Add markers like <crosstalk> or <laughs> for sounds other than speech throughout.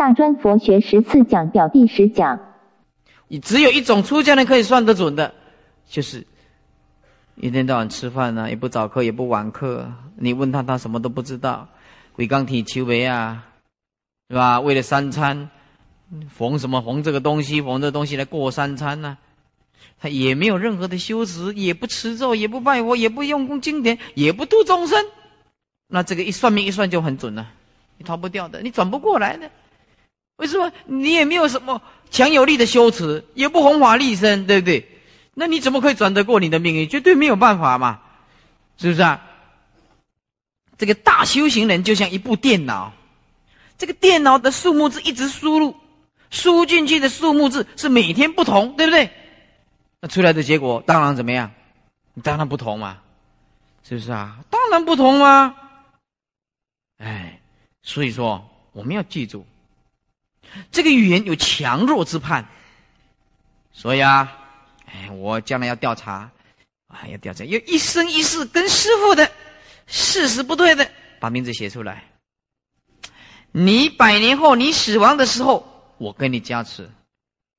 大专佛学十四讲表第十讲。你只有一种出家人可以算得准的，就是一天到晚吃饭呢，也不早课也不晚课。你问他，他什么都不知道。鬼刚体求为啊，是吧？为了三餐，缝什么缝这个东西，缝这东西来过三餐呢？他也没有任何的修持，也不持咒，也不拜佛，也不用功经典，也不度众生。那这个一算命一算就很准了，你逃不掉的，你转不过来的。为什么？你也没有什么强有力的修持，也不弘法利生，对不对？那你怎么可以转得过你的命运？绝对没有办法嘛，是不是啊？这个大修行人就像一部电脑，这个电脑的数目字一直输入，输进去的数目字是每天不同，对不对？那出来的结果当然怎么样？当然不同嘛，是不是啊？当然不同嘛。哎，所以说我们要记住。这个语言有强弱之判，所以啊，哎，我将来要调查，啊，要调查，要一生一世跟师傅的事实不对的，把名字写出来。你百年后你死亡的时候，我跟你加持，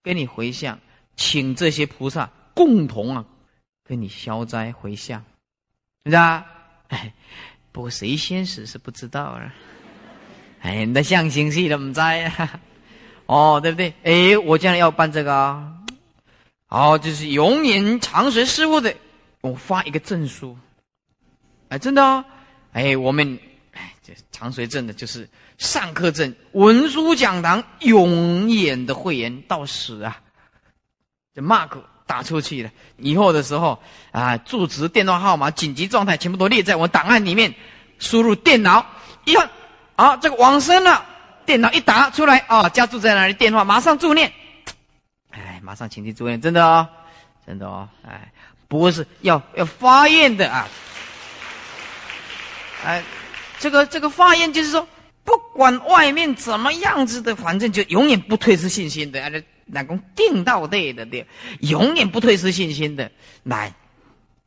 跟你回向，请这些菩萨共同啊，跟你消灾回向，是不是？<laughs> 哎，不过谁先死是不知道啊。<laughs> 哎，那象形戏都不在。哦，对不对？哎，我将来要办这个啊，好，就是永远长随师傅的，我发一个证书，哎，真的啊，哎，我们哎，这长随证的就是上课证，文殊讲堂永远的会员到死啊，这 mark 打出去了，以后的时候啊，住址、电话号码、紧急状态全部都列在我档案里面，输入电脑一看，啊，这个往生了。电脑一打出来哦，家住在哪里？电话马上助念，哎，马上请去助念，真的哦，真的哦，哎，不过是要要发愿的啊，哎，这个这个发愿就是说，不管外面怎么样子的，反正就永远不退失信心的，那那公定到对的对，永远不退失信心的，来，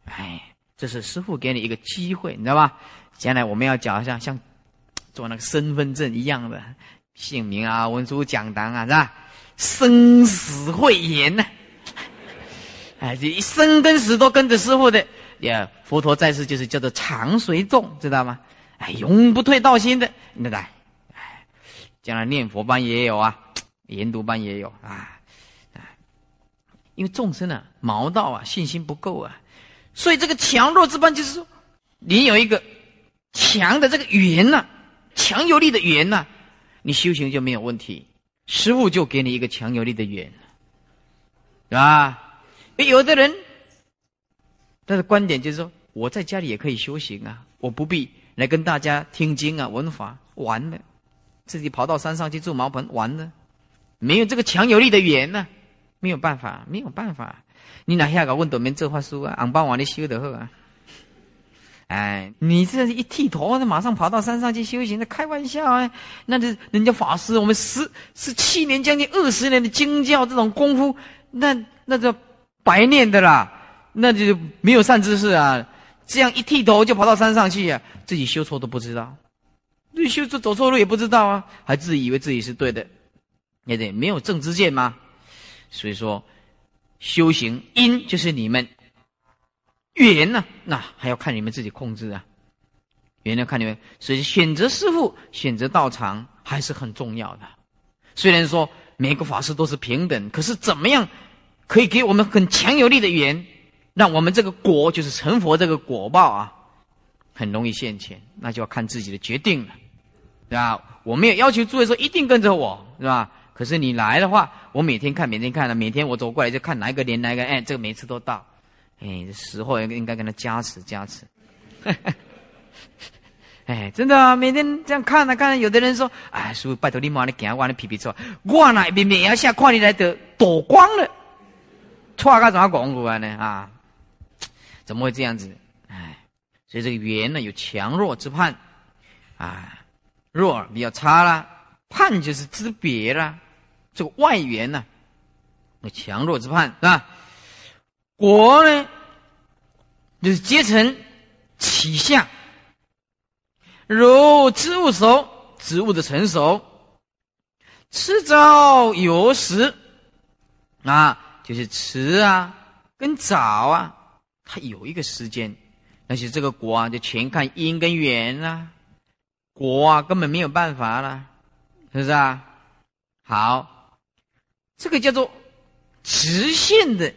哎，这是师傅给你一个机会，你知道吧？将来我们要讲一下像。做那个身份证一样的姓名啊，文书讲堂啊，是吧？生死会言呢？哎，这一生跟死都跟着师傅的。呀，佛陀在世就是叫做常随众，知道吗？哎，永不退道心的，那个，哎，将来念佛班也有啊，研读班也有啊，因为众生啊，毛道啊，信心不够啊，所以这个强弱之班就是说，你有一个强的这个语言呢。强有力的语言呢，你修行就没有问题。师傅就给你一个强有力的语言，是吧？有的人他的观点就是说，我在家里也可以修行啊，我不必来跟大家听经啊、闻法，完了，自己跑到山上去住茅棚，完了，没有这个强有力的语言呢，没有办法，没有办法。你哪下个问到面这话书啊？俺帮我你修的好啊。哎，你这一剃头，那马上跑到山上去修行，那开玩笑啊！那这人家法师，我们十十七年将近二十年的经教这种功夫，那那就白念的啦，那就没有善知识啊！这样一剃头就跑到山上去啊，自己修错都不知道，你修错走错路也不知道啊，还自以为自己是对的，也得没有正知见吗？所以说，修行因就是你们。缘呢？那还要看你们自己控制啊。缘要看你们，所以选择师傅、选择道场还是很重要的。虽然说每个法师都是平等，可是怎么样可以给我们很强有力的缘，让我们这个果就是成佛这个果报啊，很容易现前，那就要看自己的决定了，对吧？我没有要求诸位说一定跟着我，是吧？可是你来的话，我每天看，每天看了，每天我走过来就看哪一个连哪一个，哎，这个每次都到。哎，时候应应该跟他加持加持。<laughs> 哎，真的啊，每天这样看啊看，有的人说：“哎，师傅拜托你妈，你行，我你皮皮错，我那明明要下看你来得躲光了，错个怎么讲过来呢？啊，怎么会这样子？哎，所以这个缘呢有强弱之判啊，弱比较差啦，判就是之别啦，这个外缘呢有强弱之判是吧？国呢？就是结成起相，如植物熟，植物的成熟，迟早有时，啊，就是迟啊，跟早啊，它有一个时间，但是这个果啊，就全看因跟缘啊，果啊根本没有办法了，是不是啊？好，这个叫做直线的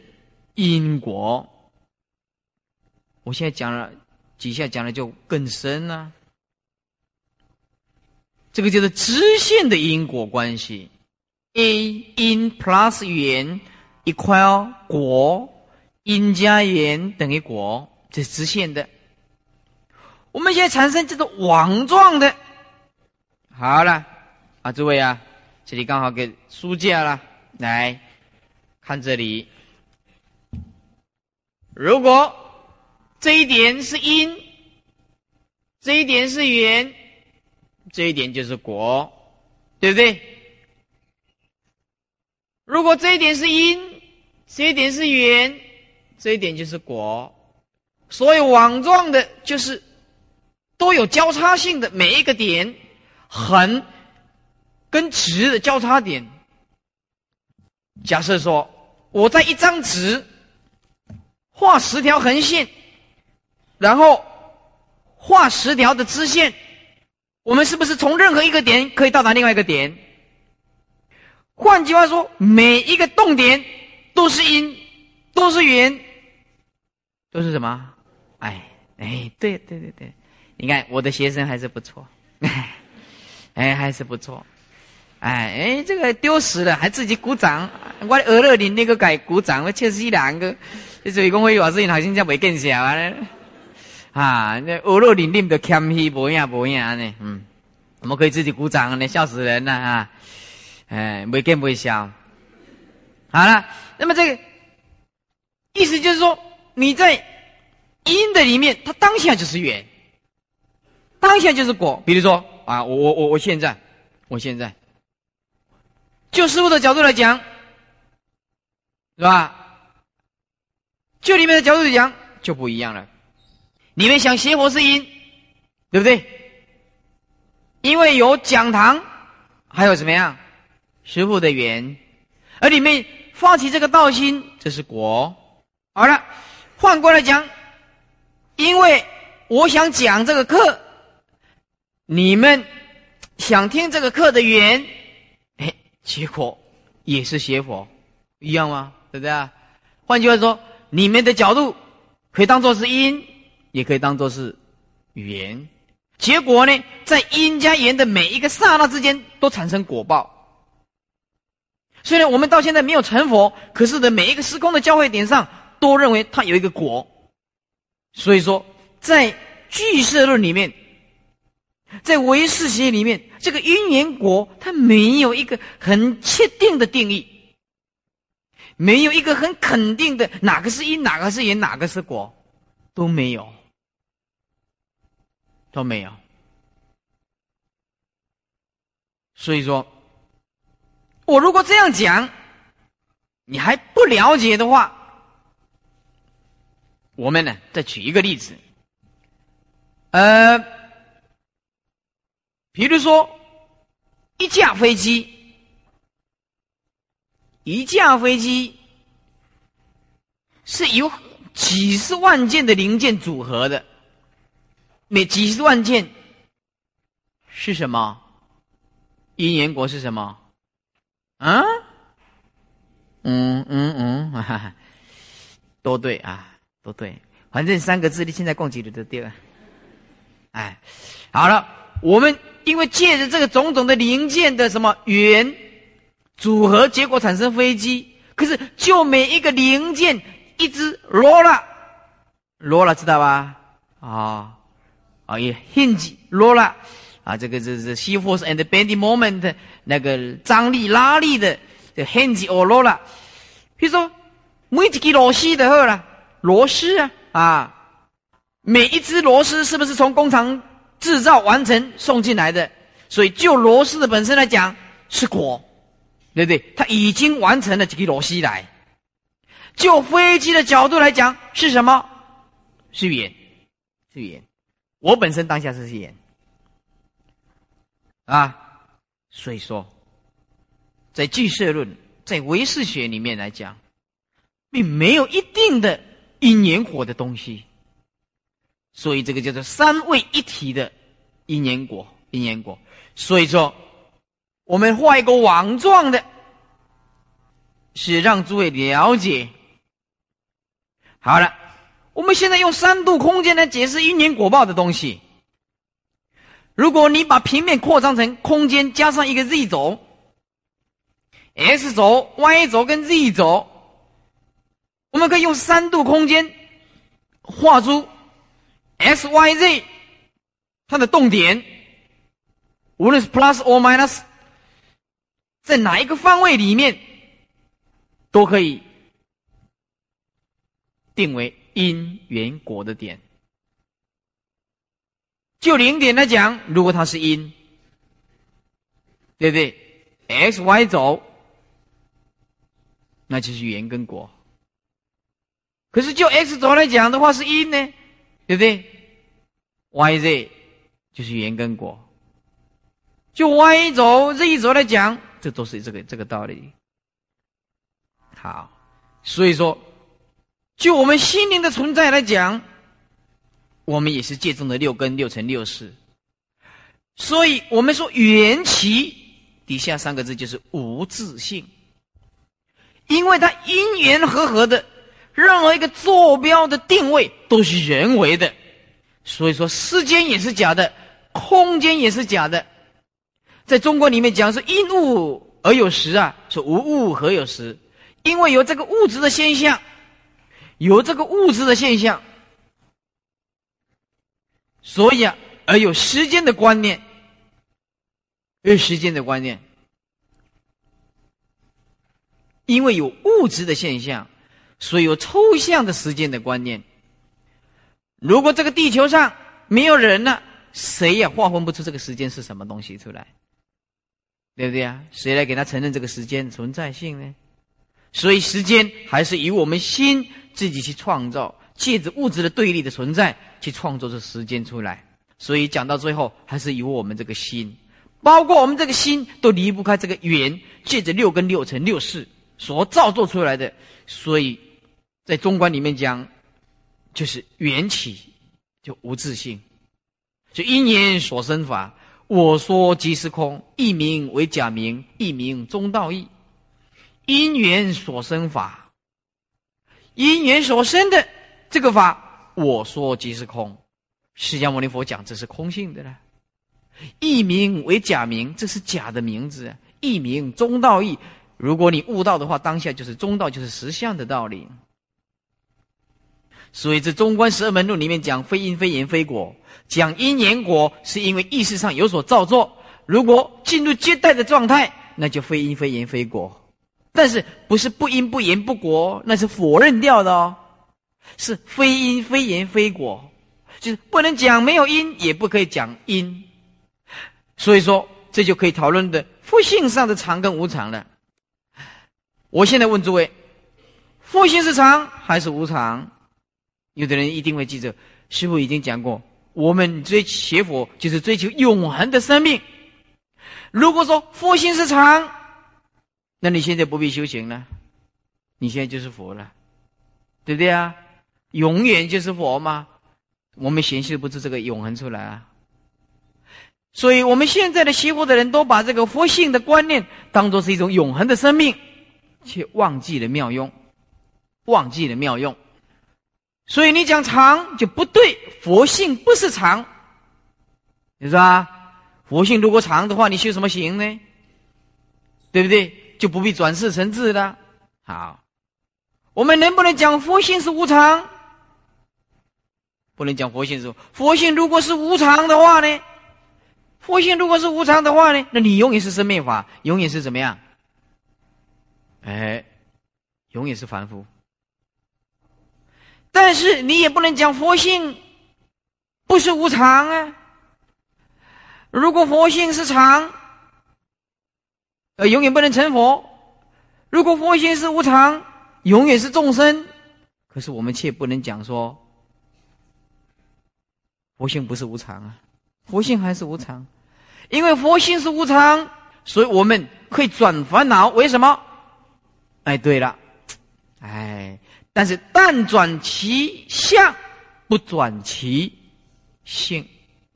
因果。我现在讲了，几下讲的就更深了。这个叫做直线的因果关系，a 因 plus 缘 equal 果，因加缘等于果，这是直线的。我们现在产生这个网状的，好了啊，诸位啊，这里刚好给书架了，来看这里，如果。这一点是因，这一点是缘，这一点就是果，对不对？如果这一点是因，这一点是缘，这一点就是果。所以网状的，就是都有交叉性的每一个点，横跟直的交叉点。假设说，我在一张纸画十条横线。然后画十条的支线，我们是不是从任何一个点可以到达另外一个点？换句话说，每一个动点都是因，都是缘，都是什么？哎哎，对对对对，你看我的学生还是不错，<laughs> 哎还是不错，哎哎这个丢失了还自己鼓掌，我俄勒林那个改鼓掌，我确实一两个，所以讲会话事情好像叫没更小啊。啊，那俄罗林林的谦虚，不样不样呢？嗯，我们可以自己鼓掌呢，笑死人了啊！哎，没更不笑。好了，那么这个意思就是说，你在因的里面，它当下就是缘，当下就是果。比如说啊，我我我我现在，我现在，就师傅的角度来讲，是吧？就里面的角度来讲，就不一样了。你们想邪佛是因，对不对？因为有讲堂，还有怎么样？师傅的缘，而你们发起这个道心，这是果。好了，换过来讲，因为我想讲这个课，你们想听这个课的缘，哎，结果也是邪佛，一样吗？对不对啊？换句话说，你们的角度可以当做是因。也可以当做是缘，结果呢，在因加缘的每一个刹那之间都产生果报。虽然我们到现在没有成佛，可是的每一个时空的交汇点上，都认为它有一个果。所以说，在俱舍论里面，在唯识学里面，这个因缘果它没有一个很确定的定义，没有一个很肯定的哪个是因，哪个是缘，哪个是果，都没有。都没有，所以说，我如果这样讲，你还不了解的话，我们呢再举一个例子，呃，比如说一架飞机，一架飞机是由几十万件的零件组合的。每几十万件是什么？因缘果是什么？啊？嗯嗯嗯，哈哈，都对啊，都对。反正三个字，你现在共几的都对了。哎，好了，我们因为借着这个种种的零件的什么缘组合，结果产生飞机。可是就每一个零件，一只罗了，罗了，知道吧？啊。啊，也 hinge 罗了啊，这个这是 C force and bending moment 那个张力拉力的这 hinge or 罗了。比如说每一个螺丝的好了，螺丝啊啊，每一只螺丝是不是从工厂制造完成送进来的？所以就螺丝的本身来讲是果，对不对？它已经完成了几个螺丝来。就飞机的角度来讲是什么？是圆，是圆。我本身当下是言啊，所以说，在俱舍论，在唯识学里面来讲，并没有一定的因缘果的东西，所以这个叫做三位一体的因缘果，因缘果。所以说，我们画一个网状的，是让诸位了解。好了，我们现在用三度空间来解释因缘果报的东西。如果你把平面扩张成空间，加上一个 z 轴，x 轴、y 轴跟 z 轴，我们可以用三度空间画出 x、y、z 它的动点，无论是 plus or minus，在哪一个方位里面都可以定为因缘果的点。就零点来讲，如果它是因，对不对？x、y 轴，那就是缘跟果。可是就 x 轴来讲的话是因呢，对不对？y、z 就是缘跟果。就 y 轴、z 轴来讲，这都是这个这个道理。好，所以说，就我们心灵的存在来讲。我们也是借重的六根六乘六识，所以我们说缘起底下三个字就是无自性，因为它因缘和合的，任何一个坐标的定位都是人为的，所以说时间也是假的，空间也是假的，在中国里面讲是因物而有实啊，是无物何有实？因为有这个物质的现象，有这个物质的现象。所以啊，而有时间的观念，有时间的观念，因为有物质的现象，所以有抽象的时间的观念。如果这个地球上没有人了，谁也划分不出这个时间是什么东西出来，对不对啊？谁来给他承认这个时间存在性呢？所以时间还是以我们心自己去创造。借着物质的对立的存在去创作出时间出来，所以讲到最后还是由我们这个心，包括我们这个心都离不开这个缘，借着六根六尘六识所造作出来的。所以在中观里面讲，就是缘起就无自性，就因缘所生法。我说即是空，一名为假名，一名中道义。因缘所生法，因缘所生的。这个法，我说即是空。释迦牟尼佛讲这是空性的了。一名为假名，这是假的名字。一名中道义，如果你悟道的话，当下就是中道，就是实相的道理。所以这中观十二门论里面讲非因非缘非果，讲因缘果是因为意识上有所造作。如果进入接待的状态，那就非因非缘非果。但是不是不因不言不果，那是否认掉的哦。是非因非缘非果，就是不能讲没有因，也不可以讲因。所以说，这就可以讨论的佛性上的常跟无常了。我现在问诸位，佛性是常还是无常？有的人一定会记着，师傅已经讲过，我们追学佛就是追求永恒的生命。如果说佛性是常，那你现在不必修行了，你现在就是佛了，对不对啊？永远就是佛吗？我们显示不出这个永恒出来啊！所以我们现在的学佛的人都把这个佛性的观念当做是一种永恒的生命，却忘记了妙用，忘记了妙用。所以你讲长就不对，佛性不是长，你说啊？佛性如果长的话，你修什么行呢？对不对？就不必转世成智了。好，我们能不能讲佛性是无常？不能讲佛性是佛性，如果是无常的话呢？佛性如果是无常的话呢？那你永远是生灭法，永远是怎么样？哎，永远是凡夫。但是你也不能讲佛性不是无常啊。如果佛性是常，呃，永远不能成佛；如果佛性是无常，永远是众生。可是我们却不能讲说。佛性不是无常啊，佛性还是无常，因为佛性是无常，所以我们可以转烦恼。为什么？哎，对了，哎，但是但转其相，不转其性，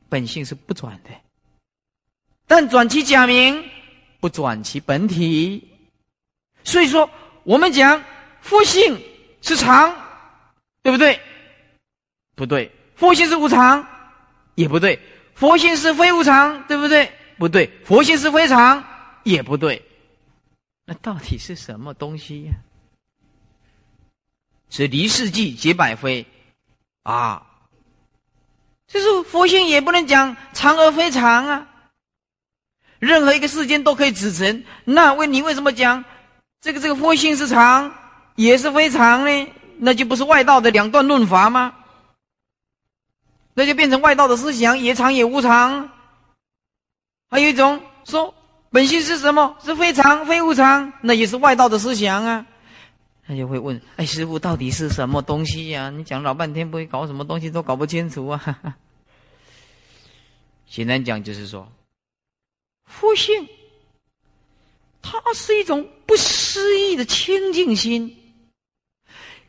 本性是不转的。但转其假名，不转其本体。所以说，我们讲佛性是常，对不对？不对，佛性是无常，也不对。佛性是非无常，对不对？不对，佛性是非常，也不对。那到底是什么东西呀？是离世纪结百非啊！就是佛性也不能讲常而非常啊。任何一个世间都可以指成，那为你为什么讲这个这个佛性是常，也是非常呢？那就不是外道的两段论法吗？那就变成外道的思想，也常也无常。还有一种说本性是什么？是非常非无常，那也是外道的思想啊。他就会问：哎，师傅到底是什么东西呀？你讲老半天，不会搞什么东西都搞不清楚啊。<laughs> 简单讲就是说，佛性，它是一种不思议的清净心。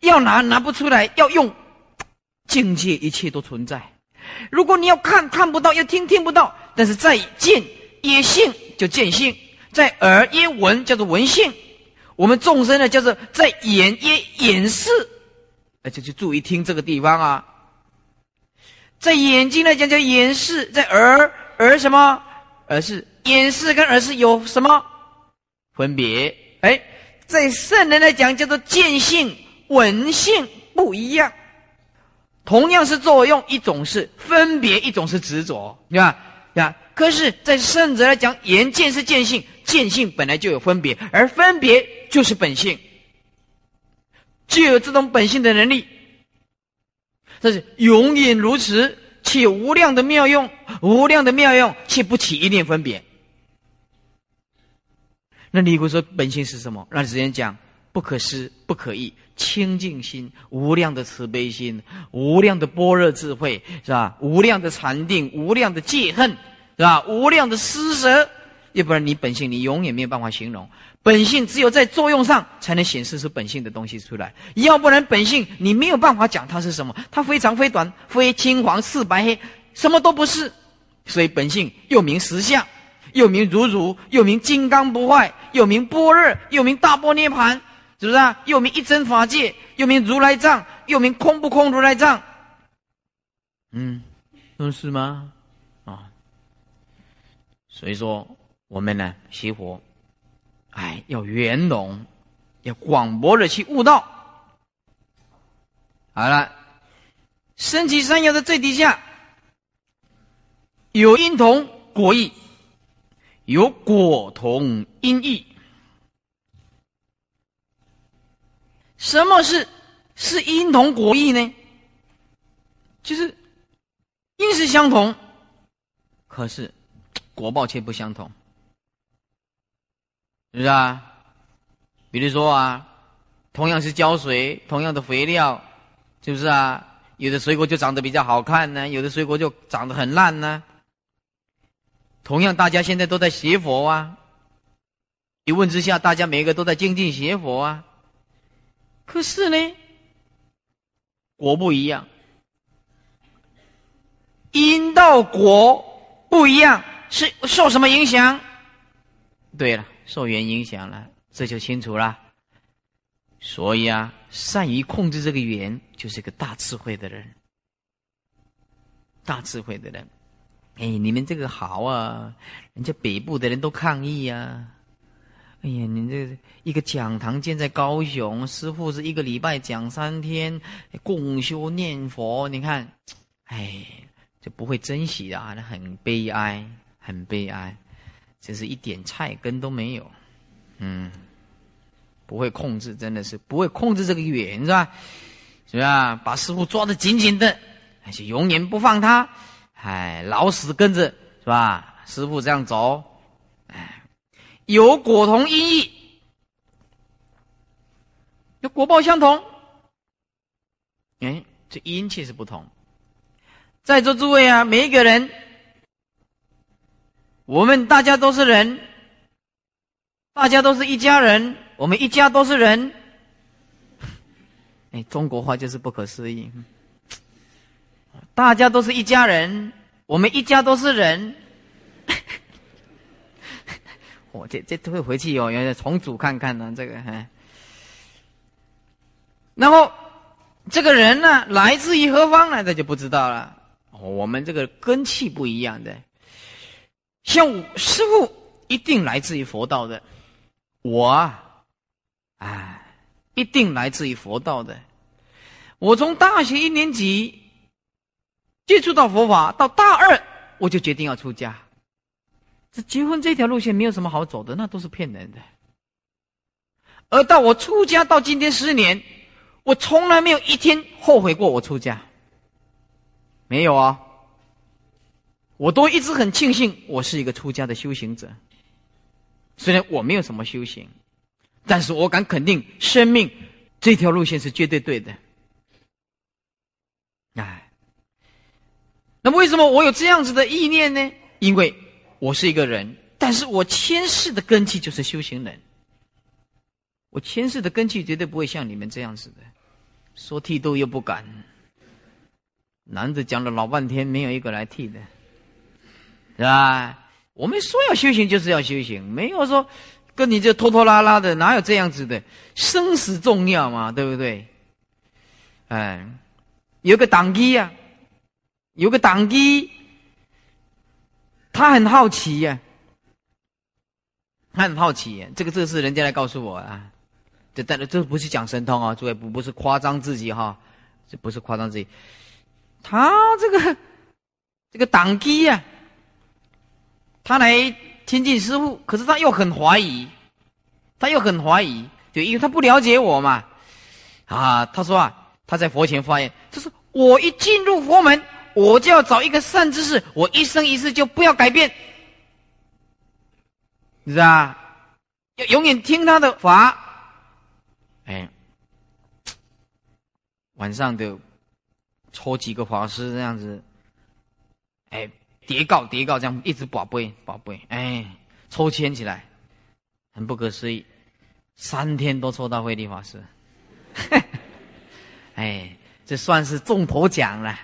要拿拿不出来，要用境界，一切都存在。如果你要看看不到，要听听不到，但是在见也性就见性，在耳也闻叫做闻性。我们众生呢叫做在眼也眼视，而且就注意听这个地方啊。在眼睛来讲叫眼视，在耳耳什么？耳是眼视跟耳视有什么分别？哎，在圣人来讲叫做见性闻性不一样。同样是作用，一种是分别，一种是执着，对吧？呀，可是，在圣者来讲，言见是见性，见性本来就有分别，而分别就是本性，具有这种本性的能力，这是永远如此，且无量的妙用，无量的妙用，且不起一念分别。那你如说本性是什么？那之前讲不可思，不可议。清净心，无量的慈悲心，无量的般若智慧，是吧？无量的禅定，无量的戒恨，是吧？无量的施舍，要不然你本性你永远没有办法形容。本性只有在作用上才能显示出本性的东西出来，要不然本性你没有办法讲它是什么。它非常非短，非青黄赤白黑，什么都不是。所以本性又名实相，又名如如，又名金刚不坏，又名般若，又名大波涅盘。是不是啊？又名一真法界，又名如来藏，又名空不空如来藏。嗯，是吗？啊，所以说我们呢，学佛，哎，要圆融，要广博的去悟道。好了，升起三要的最底下，有因同果异，有果同因异。什么是是因同果异呢？就是因是相同，可是果报却不相同，是不是啊？比如说啊，同样是浇水，同样的肥料，是不是啊？有的水果就长得比较好看呢，有的水果就长得很烂呢。同样，大家现在都在学佛啊，一问之下，大家每一个都在精进学佛啊。可是呢，果不一样，因到果不一样，是受什么影响？对了，受缘影响了，这就清楚了。所以啊，善于控制这个缘，就是个大智慧的人，大智慧的人。哎，你们这个好啊，人家北部的人都抗议呀。哎呀，你这一个讲堂建在高雄，师傅是一个礼拜讲三天，共修念佛。你看，哎，就不会珍惜啊，那很悲哀，很悲哀，真是一点菜根都没有。嗯，不会控制，真的是不会控制这个缘，是吧？是吧？把师傅抓得紧紧的，而且永远不放他，哎，老死跟着，是吧？师傅这样走。哎有果同因异，有果报相同。哎，这因气是不同。在座诸位啊，每一个人，我们大家都是人，大家都是一家人，我们一家都是人。哎，中国话就是不可思议。大家都是一家人，我们一家都是人。<laughs> 我这这都会回去哦，原来重组看看呢，这个哈。然后这个人呢，来自于何方呢？这就不知道了。我们这个根气不一样的，像师傅一定来自于佛道的，我啊，哎，一定来自于佛道的。我从大学一年级接触到佛法，到大二我就决定要出家。这结婚这条路线没有什么好走的，那都是骗人的。而到我出家到今天十年，我从来没有一天后悔过我出家。没有啊，我都一直很庆幸我是一个出家的修行者。虽然我没有什么修行，但是我敢肯定，生命这条路线是绝对对的。哎，那么为什么我有这样子的意念呢？因为我是一个人，但是我前世的根基就是修行人。我前世的根基绝对不会像你们这样子的，说剃度又不敢。男子讲了老半天，没有一个来剃的，是吧？我们说要修行，就是要修行，没有说跟你这拖拖拉拉的，哪有这样子的？生死重要嘛，对不对？哎，有个党机呀，有个党机，他很好奇呀，他很好奇。这个这是人家来告诉我啊，这但这不是讲神通啊，诸位不不是夸张自己哈，这不是夸张自己。他这个这个党机呀，他来亲近师傅，可是他又很怀疑，他又很怀疑，就因为他不了解我嘛。啊，他说啊，他在佛前发言，他说我一进入佛门，我就要找一个善知识，我一生一世就不要改变，是啊？要永远听他的法。哎，晚上的。抽几个法师这样子，哎，叠告叠告这样一直宝贝宝贝，哎，抽签起来，很不可思议，三天都抽到慧利法师，<laughs> 哎，这算是中头奖了。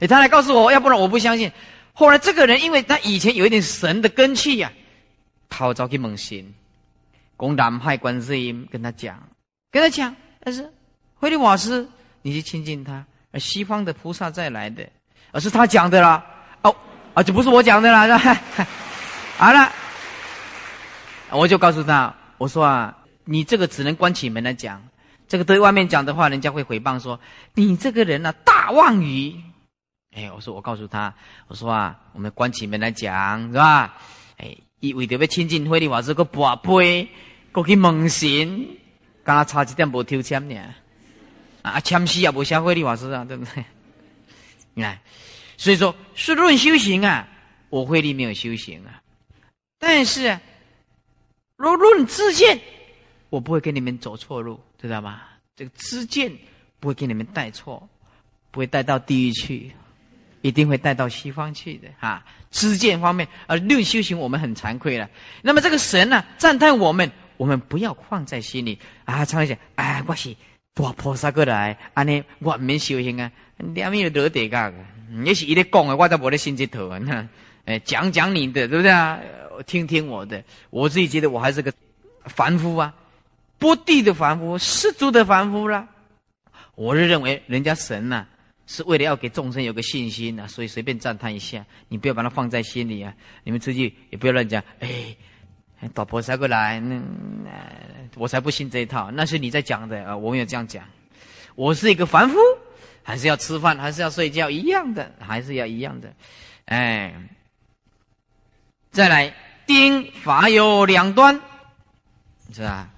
哎，他来告诉我，要不然我不相信。后来这个人，因为他以前有一点神的根气呀，他找去猛心，公南派观世音跟他讲，跟他讲，但是慧利法师，你去亲近他。而西方的菩萨再来的，而是他讲的啦。哦，啊，就不是我讲的啦。是 <laughs> 吧好了，我就告诉他，我说啊，你这个只能关起门来讲，这个对外面讲的话，人家会诽谤说你这个人呢大妄语。哎，我说我告诉他，我说啊，我们关起门来讲是吧？哎，以为着要亲近慧利法师个跋杯，过去蒙神，刚刚差一点无抽签呢。啊，谦虚也不像慧利法师啊，对不对？<laughs> 你看，所以说是论修行啊，我慧利没有修行啊。但是，若论自见，我不会跟你们走错路，知道吗？这个自见不会给你们带错，不会带到地狱去，一定会带到西方去的哈。知见方面，而论修行，我们很惭愧了。那么这个神呢，赞叹我们，我们不要放在心里啊。常常讲，哎，我是。大菩萨过来，安尼我唔免修行啊！两面都得地噶，也是伊咧讲的，我都无咧心这头啊！<laughs> 哎，讲讲你的，对不对啊？听听我的，我自己觉得我还是个凡夫啊，不地的凡夫，世俗的凡夫啦。我是认为人家神呐，是为了要给众生有个信心呐，所以随便赞叹一下，你不要把它放在心里啊！你们出去也不要乱讲，哎。大菩萨过来，那我才不信这一套。那是你在讲的啊，我没有这样讲。我是一个凡夫，还是要吃饭，还是要睡觉，一样的，还是要一样的。哎，再来，丁法有两端，是吧？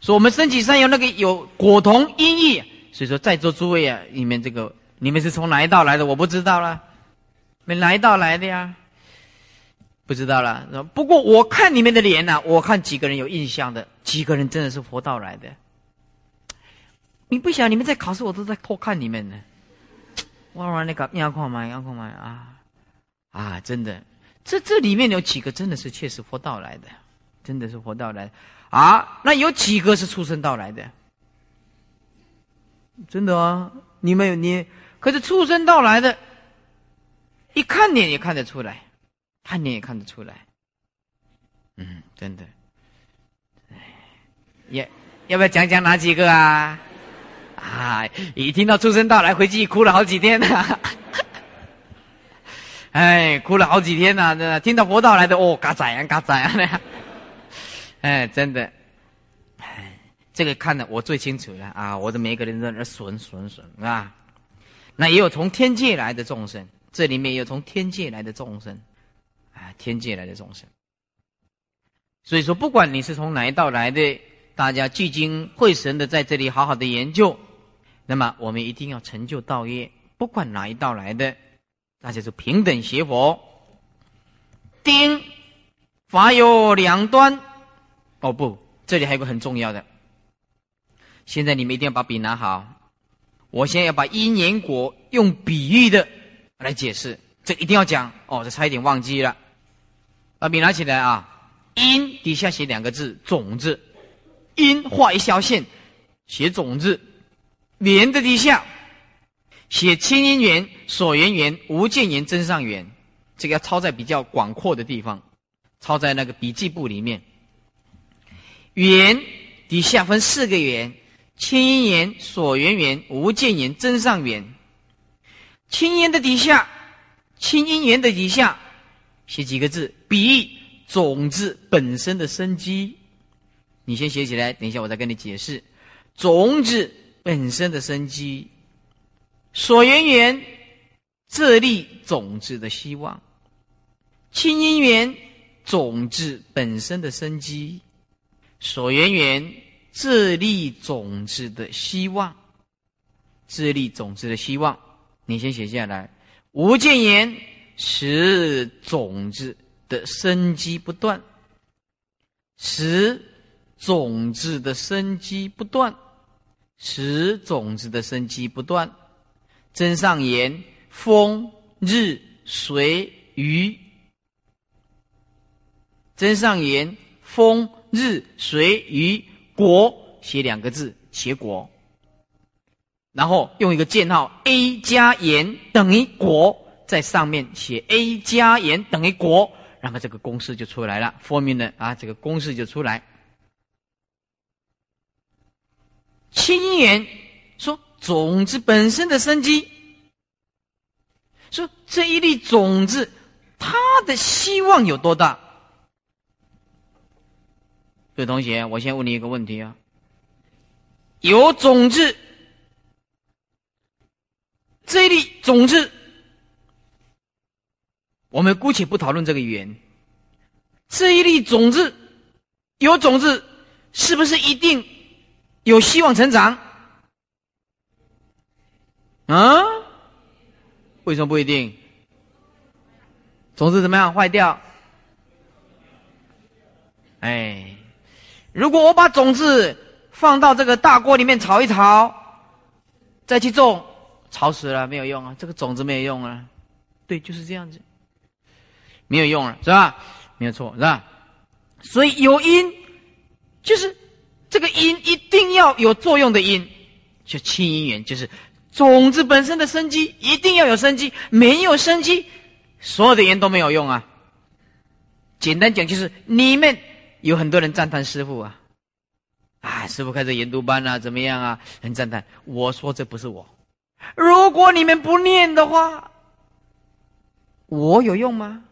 说我们身体上有那个有果同音译，所以说在座诸位啊，你们这个你们是从哪一道来的？我不知道了，你们哪一道来的呀？不知道了，不过我看你们的脸呐，我看几个人有印象的，几个人真的是佛道来的。你不想你们在考试，我都在偷看你们呢。哇哇，那个眼眶嘛，眼眶嘛啊啊！真的，这这里面有几个真的是确实佛道来的，真的是活到来啊！那有几个是出生到来的？真的啊！你们有你，可是畜生到来的，一看脸也看得出来，看脸也看得出来。嗯，真的。哎，要要不要讲讲哪几个啊？啊！一听到畜生到来，回去哭了好几天呢。<laughs> 哎，哭了好几天呢。真的，听到佛到来的哦，嘎仔呀，嘎仔呀，<laughs> 哎，真的。哎，这个看的我最清楚了啊！我的每一个人在那损损损啊。那也有从天界来的众生，这里面也有从天界来的众生，啊，天界来的众生。所以说，不管你是从哪一道来的，大家聚精会神的在这里好好的研究。那么我们一定要成就道业，不管哪一道来的，大家就平等学佛。丁法有两端，哦不，这里还有个很重要的。现在你们一定要把笔拿好，我现在要把因缘果用比喻的来解释，这一定要讲哦，这差一点忘记了，把笔拿起来啊！因底下写两个字种子，因画一条线，写种子。缘的底下写清因缘、所缘缘、无间缘、真上缘，这个要抄在比较广阔的地方，抄在那个笔记簿里面。缘底下分四个缘：清因缘、所缘缘、无间缘、真上缘。清因的底下，清因缘的底下写几个字，比喻种子本身的生机。你先写起来，等一下我再跟你解释种子。本身的生机，所缘缘，这粒种子的希望；亲因缘，种子本身的生机，所缘缘，自立种子的希望，自立种子的希望。你先写下来。无间言，使种子的生机不断，使种子的生机不断。使种子的生机不断，真上言风日水雨。真上言风日水雨果写两个字结果，然后用一个箭号 a 加盐等于果，在上面写 a 加盐等于果，然后这个公式就出来了。说明的啊，这个公式就出来。清源说：“种子本身的生机，说这一粒种子，它的希望有多大？”各位同学，我先问你一个问题啊：有种子，这一粒种子，我们姑且不讨论这个缘，这一粒种子，有种子，是不是一定？有希望成长，啊？为什么不一定？种子怎么样？坏掉？哎，如果我把种子放到这个大锅里面炒一炒，再去种，炒死了没有用啊！这个种子没有用啊！对，就是这样子，没有用了，是吧？没有错，是吧？所以有因，就是。这个因一定要有作用的因，就清因缘，就是种子本身的生机一定要有生机，没有生机，所有的缘都没有用啊。简单讲就是，你们有很多人赞叹师傅啊，啊，师傅开始研读班啊，怎么样啊？很赞叹。我说这不是我，如果你们不念的话，我有用吗？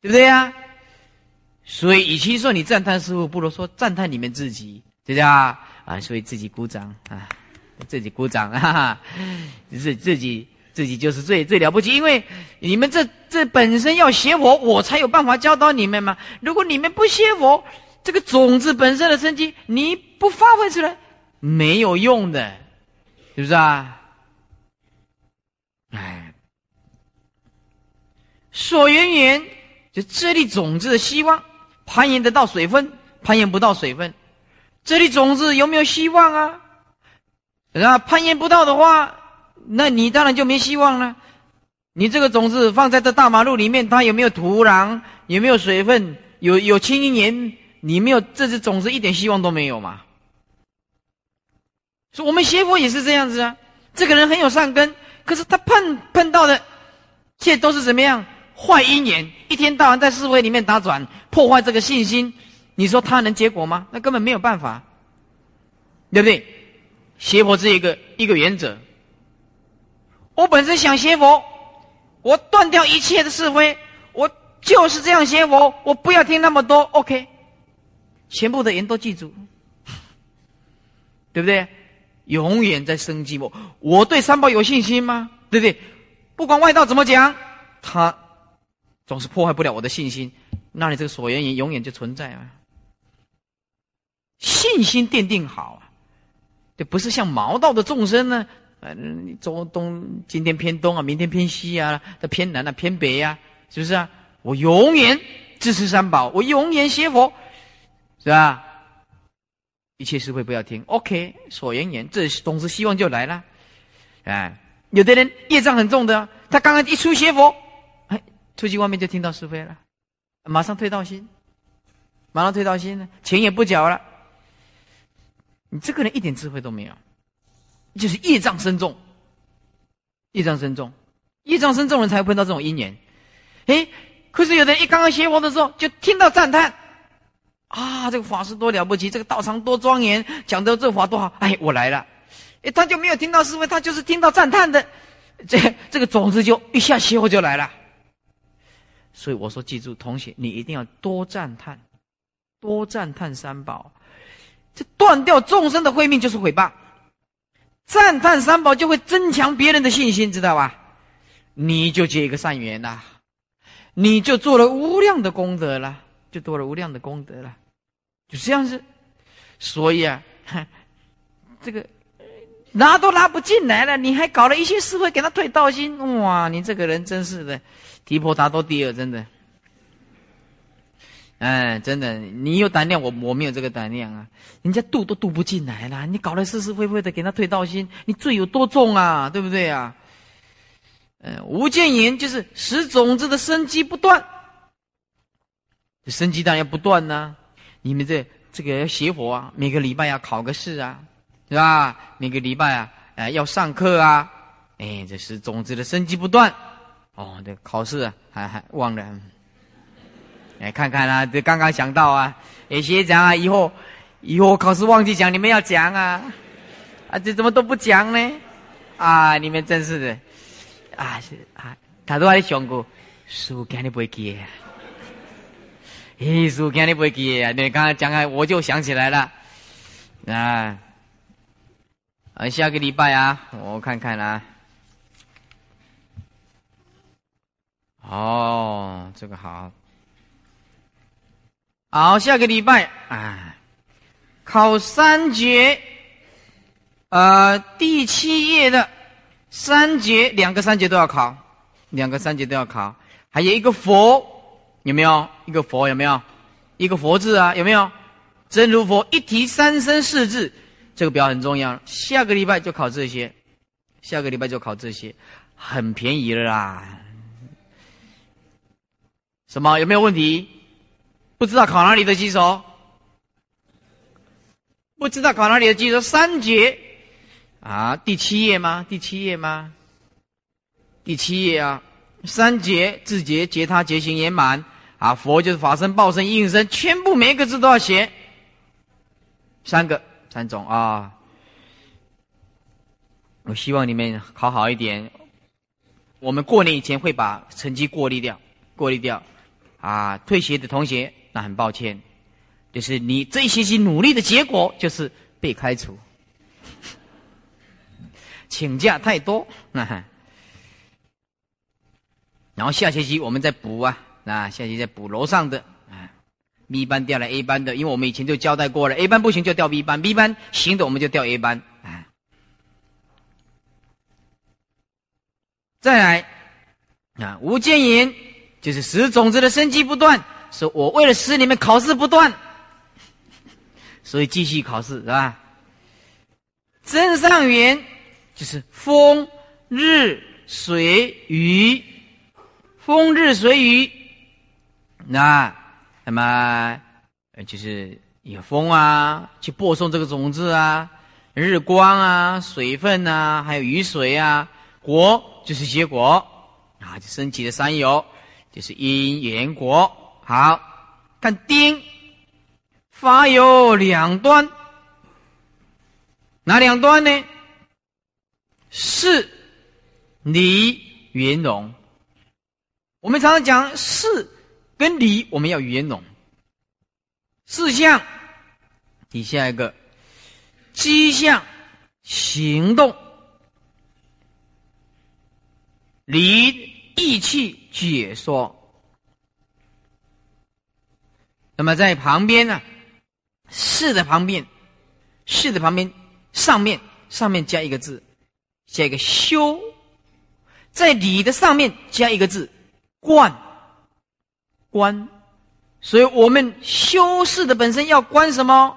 对不对呀？所以，与其说你赞叹师傅，不如说赞叹你们自己，对不对啊？啊，所以自己鼓掌啊，自己鼓掌啊，自自己自己就是最最了不起，因为你们这这本身要学佛，我才有办法教导你们嘛。如果你们不学佛，这个种子本身的生机你不发挥出来，没有用的，是不是啊？哎，所缘缘就这粒种子的希望。攀岩得到水分，攀岩不到水分，这里种子有没有希望啊？啊，攀岩不到的话，那你当然就没希望了。你这个种子放在这大马路里面，它有没有土壤？有没有水分？有有亲姻缘，你没有这只种子一点希望都没有嘛？说我们邪佛也是这样子啊，这个人很有善根，可是他碰碰到的，却都是怎么样坏因缘，一天到晚在思维里面打转，破坏这个信心。你说他能结果吗？那根本没有办法，对不对？邪佛这一个一个原则。我本身想邪佛，我断掉一切的是非，我就是这样邪佛，我不要听那么多。OK，全部的人都记住，对不对？永远在生机我，我对三宝有信心吗？对不对？不管外道怎么讲，他总是破坏不了我的信心。那你这个所缘因永远就存在啊。信心奠定好啊，这不是像毛道的众生呢？反正你中东今天偏东啊，明天偏西啊，这偏南啊，偏北啊，是不是啊？我永远支持三宝，我永远学佛，是吧？一切是非不要听，OK，所言言，这总是希望就来了。哎，有的人业障很重的，他刚刚一出学佛，哎，出去外面就听到是非了，马上退道心，马上退道心呢，钱也不缴了。你这个人一点智慧都没有，就是业障深重，业障深重，业障深重人才会碰到这种因缘。哎，可是有的人一刚刚学佛的时候，就听到赞叹，啊，这个法师多了不起，这个道场多庄严，讲的这法多好，哎，我来了。哎，他就没有听到是非，他就是听到赞叹的，这这个种子就一下邪佛就来了。所以我说，记住，同学，你一定要多赞叹，多赞叹三宝。这断掉众生的慧命就是毁谤，赞叹三宝就会增强别人的信心，知道吧？你就结一个善缘呐，你就做了无量的功德了，就多了无量的功德了，就这样子。所以啊，<laughs> 这个拉都拉不进来了，你还搞了一些事会给他退道心，哇！你这个人真是的，提婆达多第二，真的。哎，真的，你有胆量，我我没有这个胆量啊！人家渡都渡不进来了，你搞来是是非非的，给他退道心，你罪有多重啊？对不对啊？嗯，无间言就是使种子的生机不断，这生机当然要不断呢。你们这这个要学佛啊，每个礼拜要考个试啊，是吧？每个礼拜啊，哎要上课啊，哎，这是种子的生机不断。哦，这考试还还忘了。来，看看啊，这刚刚想到啊，哎，学长啊，以后以后考试忘记讲，你们要讲啊，啊，这怎么都不讲呢？啊，你们真是的，啊是啊，他都还想过，书肯定不会记，哎，书肯定不会记啊。你刚刚讲啊，我就想起来了，啊，啊，下个礼拜啊，我看看啊，哦，这个好。好，下个礼拜啊，考三节，呃，第七页的三节，两个三节都要考，两个三节都要考，还有一个佛，有没有？一个佛有没有？一个佛字啊，有没有？真如佛一提三生四字，这个表很重要。下个礼拜就考这些，下个礼拜就考这些，很便宜了啦。什么？有没有问题？不知道考哪里的举手？不知道考哪里的举手？三节啊，第七页吗？第七页吗？第七页啊，三节自节节他节行圆满啊，佛就是法身报身应身，全部每个字都要写。三个三种啊，我希望你们考好一点。我们过年以前会把成绩过滤掉，过滤掉啊，退学的同学。那很抱歉，就是你这一学期努力的结果就是被开除，请假太多，那然后下学期我们再补啊，那下学期再补楼上的啊，B 班调来 A 班的，因为我们以前就交代过了，A 班不行就调 B 班，B 班行的我们就调 A 班啊。再来啊，无间言就是使种子的生机不断。说我为了使你们考试不断，所以继续考试是吧？真上缘就是风、日、水、雨，风、日、水、雨，那那么呃就是有风啊，去播送这个种子啊，日光啊，水分啊，还有雨水啊，果就是结果啊，就升起的三有，就是因缘果。好，看丁，法有两端，哪两端呢？是理圆融。我们常常讲是跟理，我们要圆融。四项，底下一个迹象行动，理意气解说。那么在旁边呢？事的旁边，事的旁边上面上面加一个字，加一个修，在理的上面加一个字。观，观，所以我们修饰的本身要观什么？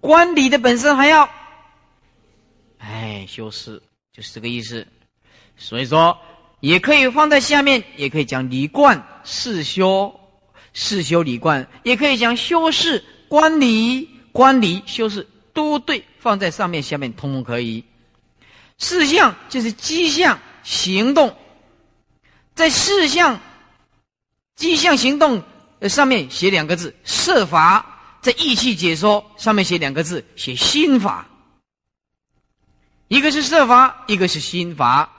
观礼的本身还要，哎，修饰就是这个意思。所以说，也可以放在下面，也可以讲礼观事修，事修理观，也可以讲修饰观理，观理修饰都对，放在上面下面通通可以。事项就是迹象行动。在事项、迹象、行动上面写两个字“设法”；在意气解说上面写两个字“写心法”。一个是设法，一个是心法。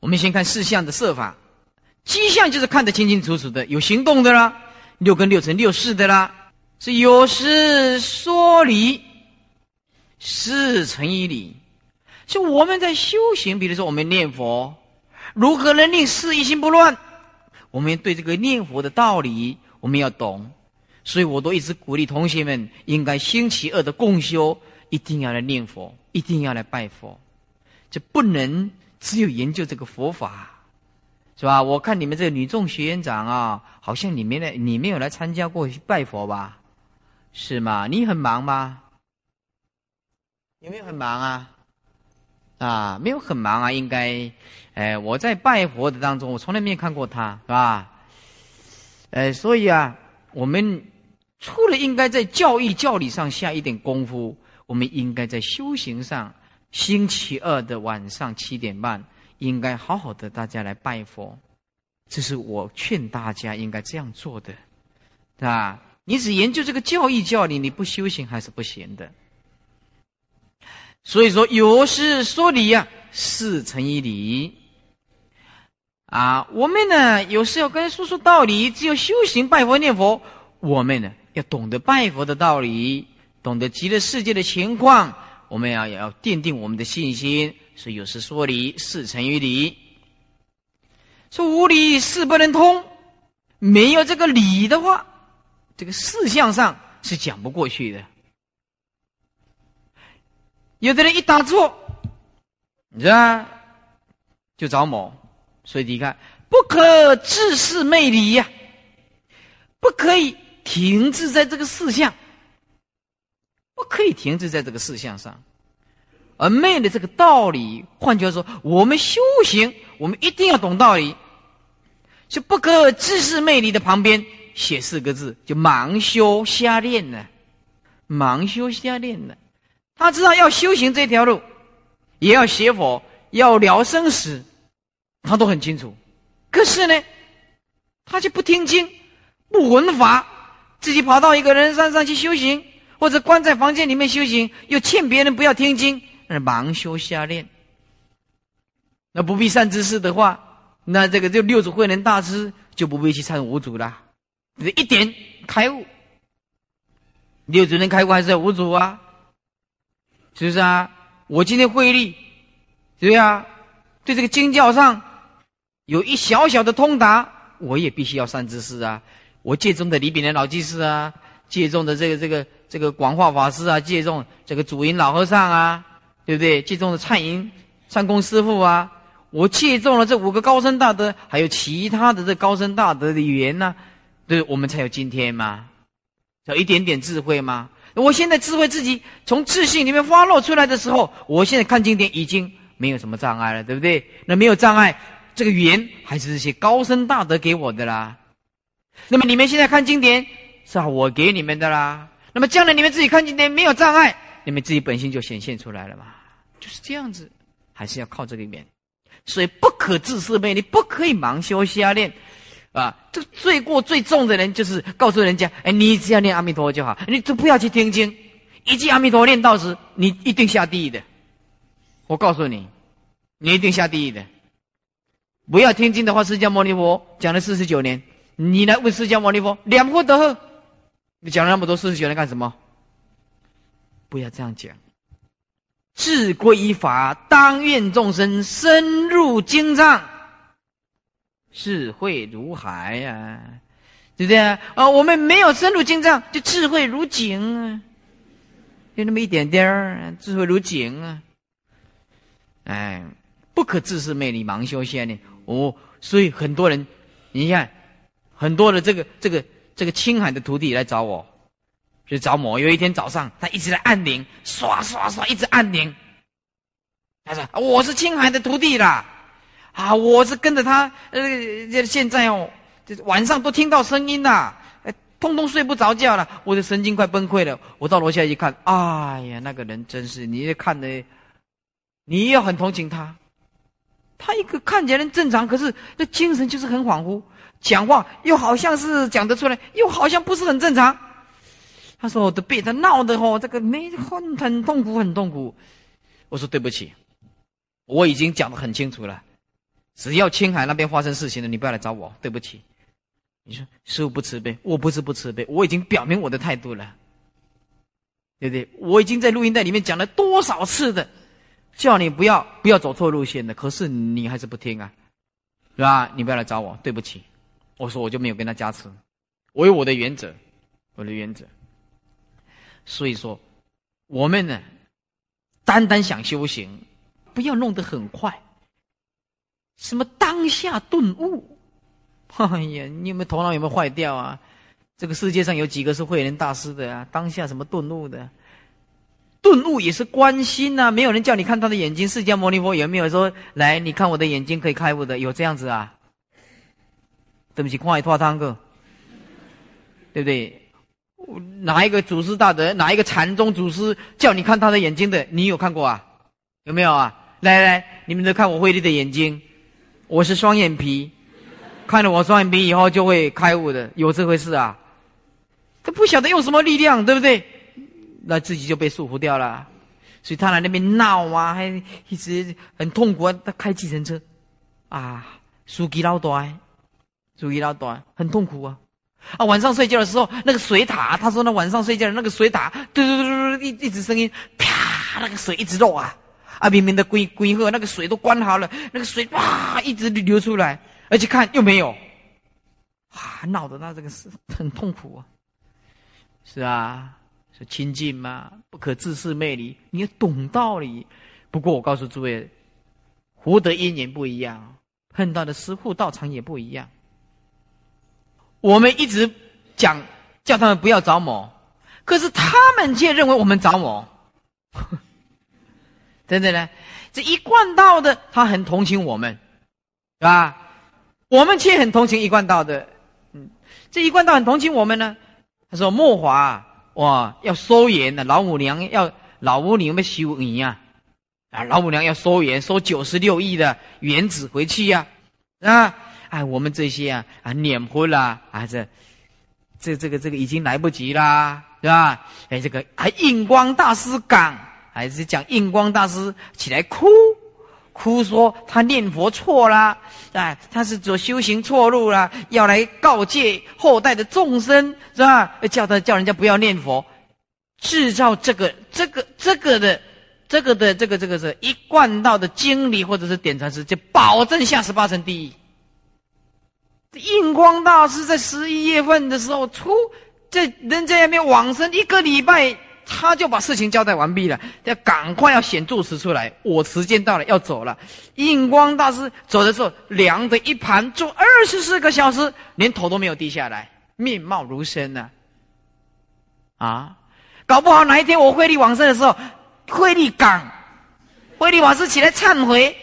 我们先看事项的设法，迹象就是看得清清楚楚的，有行动的啦，六跟六乘六四的啦，是有事说理，事成一理。就我们在修行，比如说我们念佛。如何能令事一心不乱？我们对这个念佛的道理，我们要懂。所以我都一直鼓励同学们，应该星期二的共修一定要来念佛，一定要来拜佛。就不能只有研究这个佛法，是吧？我看你们这个女众学院长啊，好像你没来，你没有来参加过拜佛吧？是吗？你很忙吗？有没有很忙啊？啊，没有很忙啊，应该，哎，我在拜佛的当中，我从来没有看过他，是吧？哎，所以啊，我们除了应该在教义教理上下一点功夫，我们应该在修行上，星期二的晚上七点半，应该好好的大家来拜佛，这是我劝大家应该这样做的，对吧？你只研究这个教义教理，你不修行还是不行的。所以说，有事说理呀，事成于理。啊，我们呢，有时要跟人说说道理。只有修行拜佛念佛，我们呢要懂得拜佛的道理，懂得极乐世界的情况，我们要要奠定我们的信心。所以有时说理，事成于理。说无理事不能通，没有这个理的话，这个事项上是讲不过去的。有的人一打错，你知道，就着魔。所以你看，不可自视魅力呀，不可以停滞在这个事项，不可以停滞在这个事项上。而昧的这个道理，换句话说，我们修行，我们一定要懂道理。就不可自视魅力的旁边写四个字，就盲修瞎练呢，盲修瞎练呢。他知道要修行这条路，也要学佛，要了生死，他都很清楚。可是呢，他就不听经，不闻法，自己跑到一个人山上去修行，或者关在房间里面修行，又劝别人不要听经，那盲修瞎练。那不必善知识的话，那这个就六祖慧能大师就不必去参五祖了，一点开悟。六祖能开悟还是五祖啊？是不是啊？我今天慧力，对啊，对这个经教上有一小小的通达，我也必须要善知识啊。我借重的李炳南老居士啊，借重的这个这个这个广化法师啊，借重这个祖云老和尚啊，对不对？借重的灿云禅公师傅啊，我借重了这五个高僧大德，还有其他的这高僧大德的语言呢，对，我们才有今天嘛，有一点点智慧吗？我现在智慧自己从自信里面发落出来的时候，我现在看经典已经没有什么障碍了，对不对？那没有障碍，这个缘还是这些高僧大德给我的啦，那么你们现在看经典是啊，我给你们的啦。那么将来你们自己看经典没有障碍，你们自己本性就显现出来了嘛，就是这样子，还是要靠这个面。所以不可自私魅力，不可以盲修瞎练，啊，这罪过最重的人就是告诉人家，哎，你只要念阿弥陀佛就好，你就不要去听经，一句阿弥陀佛念到时，你一定下地狱的。我告诉你，你一定下地狱的。不要听经的话，释迦牟尼佛讲了四十九年，你来问释迦牟尼佛两不得喝，你讲那么多四十九年干什么？不要这样讲。自归法，当愿众生深入经藏，智慧如海呀，对不对啊？啊，我们没有深入经藏，就智慧如井啊，就那么一点点儿，智慧如井啊。哎，不可自视魅力，盲修仙呢？哦，所以很多人，你看，很多的这个这个这个青海的徒弟来找我。去找我。有一天早上，他一直在按铃，刷刷刷，一直按铃。他说：“我是青海的徒弟啦，啊，我是跟着他。呃，现在哦，晚上都听到声音啦，通通睡不着觉了，我的神经快崩溃了。我到楼下一看，哎呀，那个人真是，你看的，你要很同情他。他一个看起来正常，可是那精神就是很恍惚，讲话又好像是讲得出来，又好像不是很正常。”他说：“我的被他闹的哦，这个没很很痛苦，很痛苦。”我说：“对不起，我已经讲得很清楚了。只要青海那边发生事情了，你不要来找我。对不起。”你说师傅不慈悲，我不是不慈悲，我已经表明我的态度了，对不对？我已经在录音带里面讲了多少次的，叫你不要不要走错路线的，可是你还是不听啊，是吧？你不要来找我，对不起。我说我就没有跟他加持，我有我的原则，我的原则。所以说，我们呢，单单想修行，不要弄得很快。什么当下顿悟？<laughs> 哎呀，你有没有头脑有没有坏掉啊？这个世界上有几个是慧能大师的啊？当下什么顿悟的？顿悟也是关心呐，没有人叫你看他的眼睛。释迦牟尼佛有没有说来？你看我的眼睛可以开悟的？有这样子啊？对不起，快拖汤哥，对不对？哪一个祖师大德，哪一个禅宗祖师叫你看他的眼睛的？你有看过啊？有没有啊？来来，你们都看我慧力的眼睛，我是双眼皮，看了我双眼皮以后就会开悟的，有这回事啊？他不晓得用什么力量，对不对？那自己就被束缚掉了，所以他来那边闹啊，还一直很痛苦啊。他开计程车，啊，书记老大，书记老短，很痛苦啊。啊，晚上睡觉的时候，那个水塔，他说那晚上睡觉的那个水塔，嘟嘟嘟嘟嘟，一一直声音，啪，那个水一直漏啊，啊，明明的龟龟鹤，那个水都关好了，那个水哇，一直流出来，而且看又没有，啊，闹得那这个是很痛苦啊，是啊，是清净嘛，不可自视魅力，你要懂道理。不过我告诉诸位，福德因缘不一样，碰到的师傅道场也不一样。我们一直讲叫他们不要找我，可是他们却认为我们找我，<laughs> 真的呢？这一贯道的他很同情我们，是吧？我们却很同情一贯道的，嗯，这一贯道很同情我们呢。他说：“莫华哇，要收盐的，老母娘要老母娘要收银呀，啊，老母娘要收盐，收九十六亿的原子回去呀，啊。”哎，我们这些啊啊，念佛啦，啊这，这这个这个已经来不及啦，是吧？哎，这个还印光大师讲，还是讲印光大师起来哭，哭说他念佛错啦，哎，他是走修行错路啦，要来告诫后代的众生，是吧？叫他叫人家不要念佛，制造这个这个这个的这个的这个这个是一贯道的经理或者是点传师，就保证下十八层地狱。印光大师在十一月份的时候出，在人在那边往生一个礼拜，他就把事情交代完毕了，要赶快要显住持出来。我时间到了要走了。印光大师走的时候，量的一盘坐二十四个小时，连头都没有低下来，面貌如生呢。啊，搞不好哪一天我慧力往生的时候，慧力港，慧力法师起来忏悔，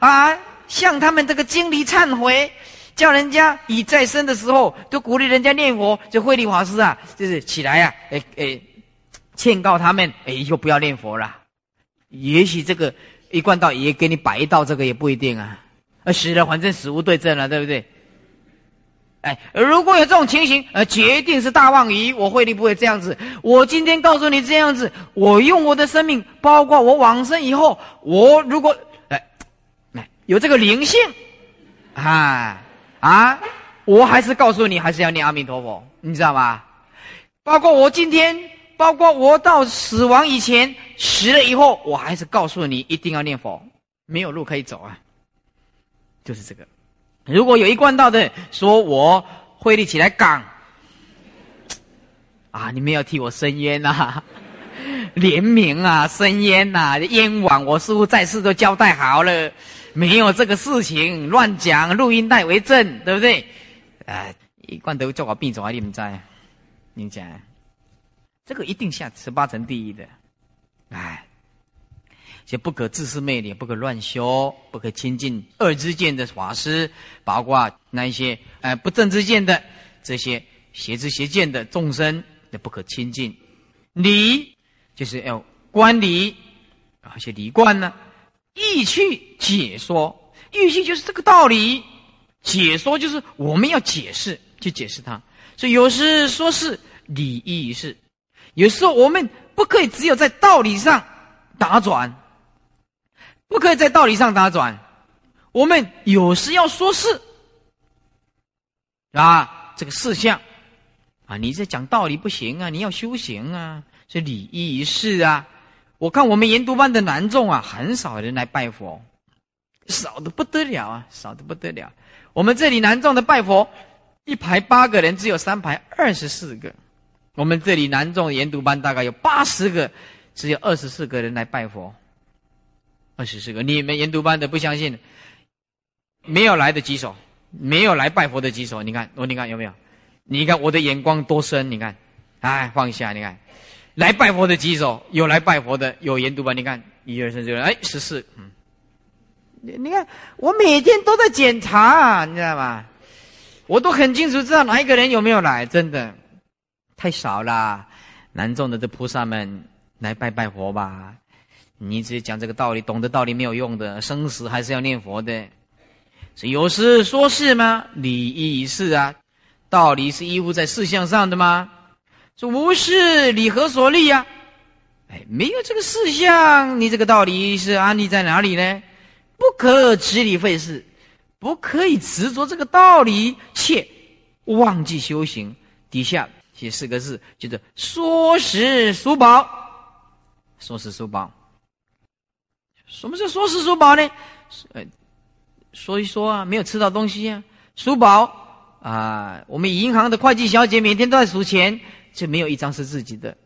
啊，向他们这个经理忏悔。叫人家以在生的时候都鼓励人家念佛，这慧理法师啊，就是起来呀，哎哎，劝告他们，哎，以后不要念佛了。也许这个一贯道也给你摆一道，这个也不一定啊。呃，死了反正死无对证了，对不对？哎，如果有这种情形，呃，决定是大妄语。我慧力不会这样子。我今天告诉你这样子，我用我的生命，包括我往生以后，我如果哎，有这个灵性，啊啊，我还是告诉你，还是要念阿弥陀佛，你知道吗？包括我今天，包括我到死亡以前，死了以后，我还是告诉你，一定要念佛，没有路可以走啊。就是这个。如果有一贯道的说我会立起来杠，啊，你们要替我伸冤呐，怜悯啊，伸冤呐，冤枉我师傅在世都交代好了，没有这个事情，乱讲，录音带为证，对不对？啊，一贯都叫我闭嘴，你们在，你讲，这个一定下十八层地狱的，哎。就不可自私昧理，不可乱修，不可亲近恶之见的法师，包括那一些呃不正之见的这些邪知邪见的众生，也不可亲近。礼就是要观礼，而且理观呢，意趣解说，意趣就是这个道理，解说就是我们要解释去解释它。所以有时说是理义是，有时候我们不可以只有在道理上打转。不可以在道理上打转，我们有时要说事啊，这个事项啊，你在讲道理不行啊，你要修行啊，这礼仪仪式啊。我看我们研读班的男众啊，很少人来拜佛，少的不得了啊，少的不得了。我们这里男众的拜佛，一排八个人，只有三排二十四个。我们这里男众研读班大概有八十个，只有二十四个人来拜佛。二十四个，你们研读班的不相信，没有来的举手，没有来拜佛的举手。你看，我你看有没有？你看我的眼光多深？你看，哎，放下。你看，来拜佛的举手，有来拜佛的，有研读吧。你看，一二三四，哎，十四。嗯，你你看，我每天都在检查，你知道吗？我都很清楚知道哪一个人有没有来，真的太少了。南众的这菩萨们来拜拜佛吧。你只讲这个道理，懂得道理没有用的，生死还是要念佛的。是有事说事吗？理义事啊，道理是依附在事项上的吗？说无事，理何所立呀？哎，没有这个事项，你这个道理是安立在哪里呢？不可执理废事，不可以执着这个道理，且忘记修行。底下写四个字，就是说实书宝，说实书宝。什么叫说是书宝呢？呃，说一说啊，没有吃到东西啊。书宝啊，我们银行的会计小姐每天都在数钱，却没有一张是自己的。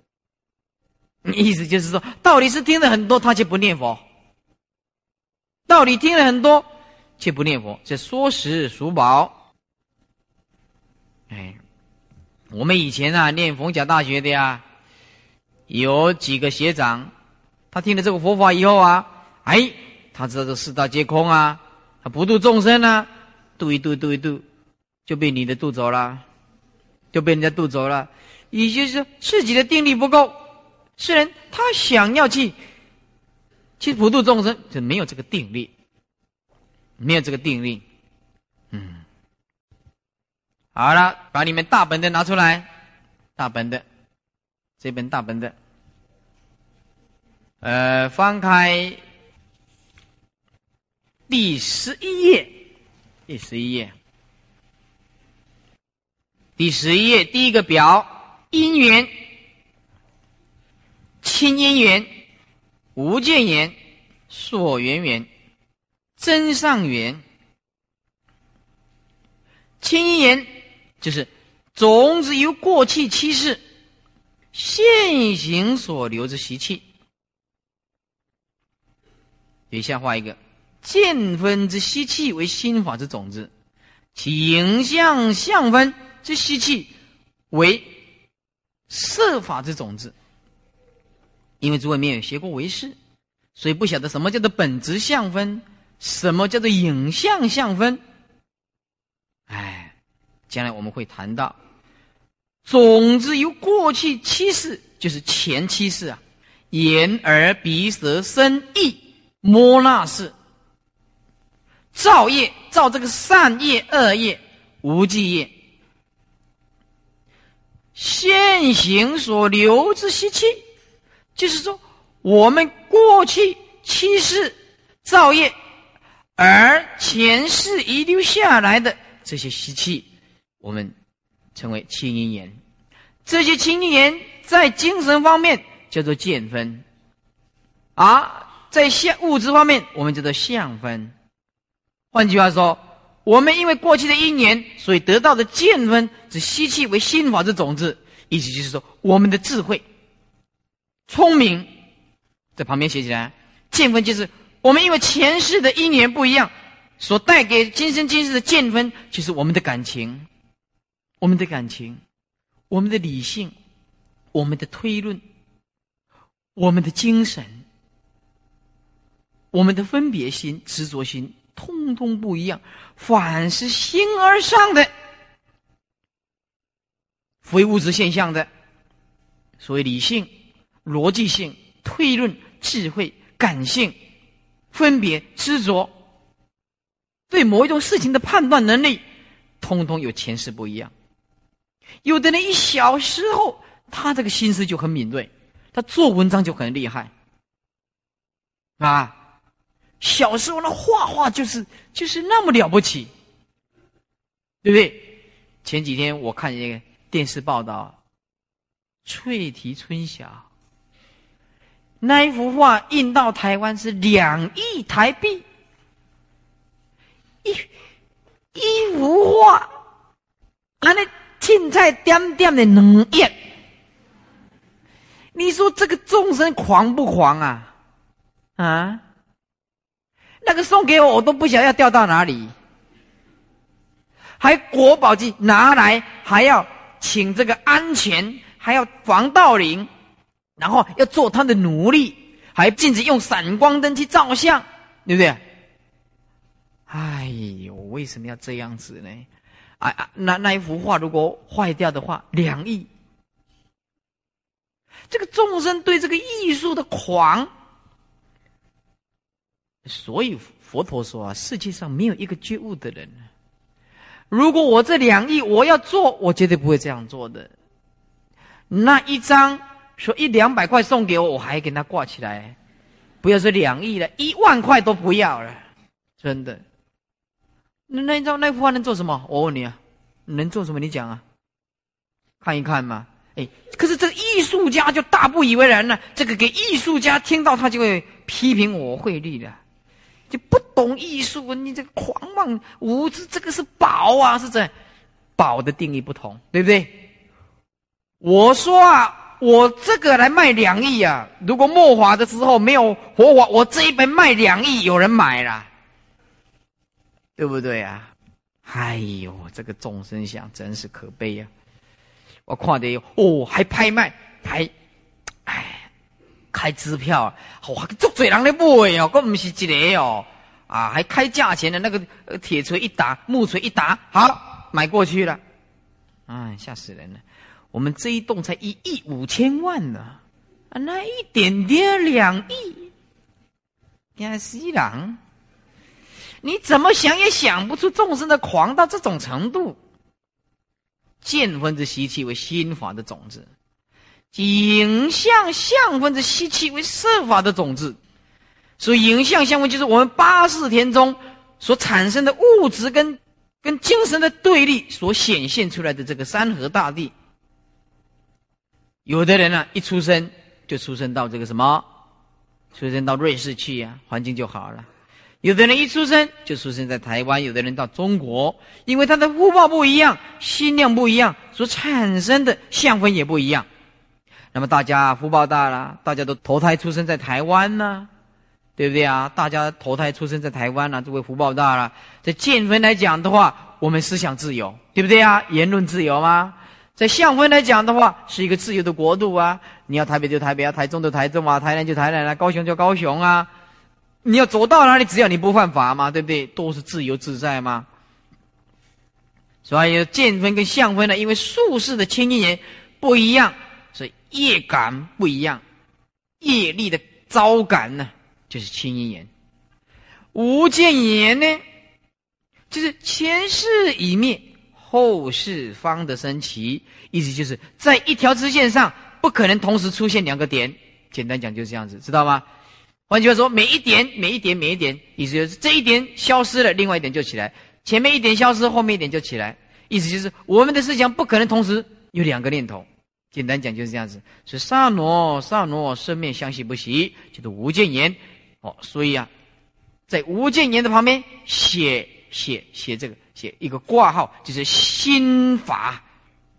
意思就是说，道理是听了很多，他却不念佛；道理听了很多，却不念佛，这说时俗宝。哎，我们以前啊，念佛教大学的呀，有几个学长，他听了这个佛法以后啊。哎，他知道这四大皆空啊，他不度众生啊，度一度度一度，就被你的渡走了，就被人家渡走了。也就是说，自己的定力不够，虽然他想要去去普度众生，就没有这个定力，没有这个定力。嗯，好了，把你们大本的拿出来，大本的，这本大本的，呃，翻开。第十一页，第十一页，第十一页第一个表：因缘、亲因缘、无见缘、所缘缘、真上缘。亲因缘就是种子由过去七世现行所留之习气。底下画一个。见分之吸气为心法之种子，其影像相分之吸气为色法之种子。因为诸位没有学过唯识，所以不晓得什么叫做本质相分，什么叫做影像相分。哎将来我们会谈到，种子由过去七世，就是前七世啊，眼耳鼻舌身意摸那世，造业造这个善业恶业无记业，现行所留之习气，就是说我们过去七世造业。而前世遗留下来的这些习气，我们称为清因缘。这些清因缘在精神方面叫做见分，而在相物质方面我们叫做相分。换句话说，我们因为过去的一年，所以得到的见分之吸气为心法之种子，意思就是说，我们的智慧、聪明，在旁边写起来，见分就是。我们因为前世的因缘不一样，所带给今生今世的见分，就是我们的感情，我们的感情，我们的理性，我们的推论，我们的精神，我们的分别心、执着心，通通不一样。凡是形而上的，非物质现象的，所谓理性、逻辑性、推论、智慧、感性。分别执着，对某一种事情的判断能力，通通有前世不一样。有的人一小时候，他这个心思就很敏锐，他做文章就很厉害，啊，小时候那画画就是就是那么了不起，对不对？前几天我看一个电视报道，《翠堤春晓》。那一幅画印到台湾是两亿台币，一一幅画，那那青菜点点的两亿，你说这个众生狂不狂啊？啊？那个送给我，我都不想要掉到哪里，还国宝级拿来，还要请这个安全，还要防盗铃。然后要做他的奴隶，还禁止用闪光灯去照相，对不对？哎呦，为什么要这样子呢？啊啊，那那一幅画如果坏掉的话，两亿。这个众生对这个艺术的狂，所以佛陀说啊，世界上没有一个觉悟的人。如果我这两亿我要做，我绝对不会这样做的。那一张。说一两百块送给我，我还给他挂起来，不要说两亿了，一万块都不要了，真的。那那张那幅画能做什么？我问你啊，能做什么？你讲啊，看一看嘛。哎，可是这个艺术家就大不以为然了。这个给艺术家听到，他就会批评我汇率的，就不懂艺术，你这个狂妄无知，这个是宝啊，是这宝的定义不同，对不对？我说啊。我这个来卖两亿啊！如果末法的时候没有活法，我这一本卖两亿，有人买了，对不对啊？哎呦，这个众生想真是可悲呀！我看的哦，还拍卖，还开支票，哇，足嘴人的买哦，可不是一个哦，啊，还开价钱的那个铁锤一打，木锤一打，好买过去了，哎，吓死人了。我们这一栋才一亿五千万呢，啊，那一点点两亿，亚西郎，你怎么想也想不出众生的狂到这种程度。见分之习气为心法的种子，影像相分之吸气为色法的种子，所以影像相分就是我们八世田中所产生的物质跟跟精神的对立所显现出来的这个山河大地。有的人呢，一出生就出生到这个什么，出生到瑞士去呀，环境就好了。有的人一出生就出生在台湾，有的人到中国，因为他的福报不一样，心量不一样，所产生的相分也不一样。那么大家福报大了，大家都投胎出生在台湾呢，对不对啊？大家投胎出生在台湾呢，这位福报大了。在见分来讲的话，我们思想自由，对不对啊？言论自由吗？在相分来讲的话，是一个自由的国度啊！你要台北就台北啊，台中就台中啊，台南就台南啊，高雄就高雄啊！你要走到哪里，只要你不犯法嘛，对不对？都是自由自在嘛。所以见分跟相分呢，因为术士的清音言不一样，业感不一样，业力的招感呢，就是清音言。无见言呢，就是前世已灭，后世方得升起，意思就是在一条直线上不可能同时出现两个点。简单讲就是这样子，知道吗？换句话说，每一点、每一点、每一点，意思就是这一点消失了，另外一点就起来；前面一点消失，后面一点就起来。意思就是我们的思想不可能同时有两个念头。简单讲就是这样子。是萨罗萨罗生灭相系不习，就是无间言。哦，所以啊，在无间言的旁边写写写这个写一个挂号，就是心法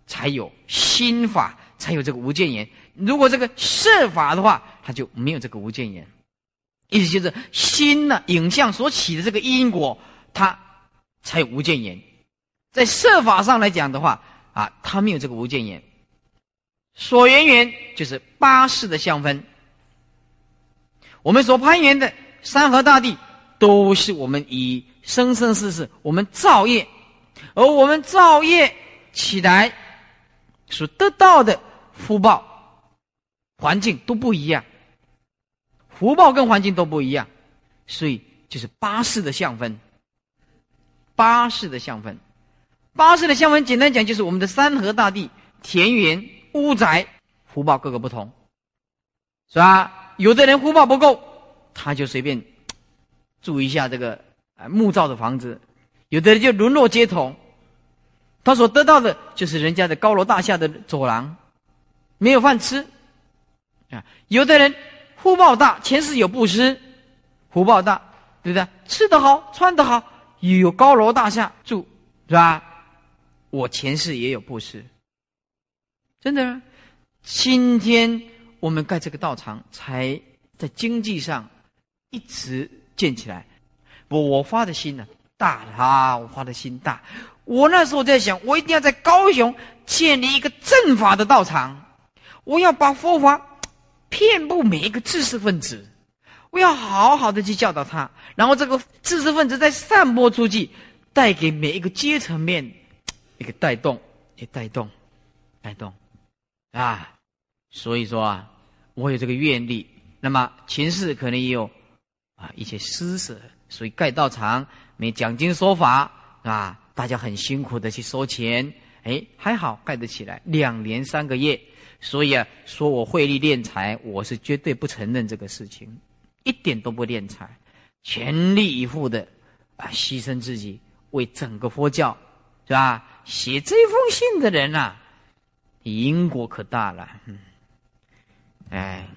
才有心法才有这个无间言。如果这个设法的话，它就没有这个无间言。意思就是心呢，影像所起的这个因果，它才有无间言。在设法上来讲的话，啊，它没有这个无间言。所缘缘就是八世的相分。我们所攀缘的山河大地，都是我们以生生世世我们造业，而我们造业起来所得到的福报、环境都不一样。福报跟环境都不一样，所以就是八世的相分。八世的相分，八世的相分，简单讲就是我们的山河大地、田园、屋宅，福报各个不同，是吧？有的人福报不够，他就随便住一下这个啊木造的房子；有的人就沦落街头，他所得到的就是人家的高楼大厦的走廊，没有饭吃啊。有的人。福报大，前世有布施，福报大，对不对？吃得好，穿得好，有高楼大厦住，是吧？我前世也有布施，真的。今天我们盖这个道场，才在经济上一直建起来。我发的心呢，大了啊！我发的心大。我那时候在想，我一定要在高雄建立一个正法的道场，我要把佛法。遍布每一个知识分子，我要好好的去教导他，然后这个知识分子再散播出去，带给每一个阶层面一个带动，也带动，带动，啊，所以说啊，我有这个愿力。那么前世可能也有啊一些施舍，所以盖道场没讲经说法啊，大家很辛苦的去收钱，哎，还好盖得起来，两年三个月。所以啊，说我会力敛财，我是绝对不承认这个事情，一点都不敛财，全力以赴的啊，牺牲自己为整个佛教，是吧？写这封信的人呐，因果可大了，嗯，哎，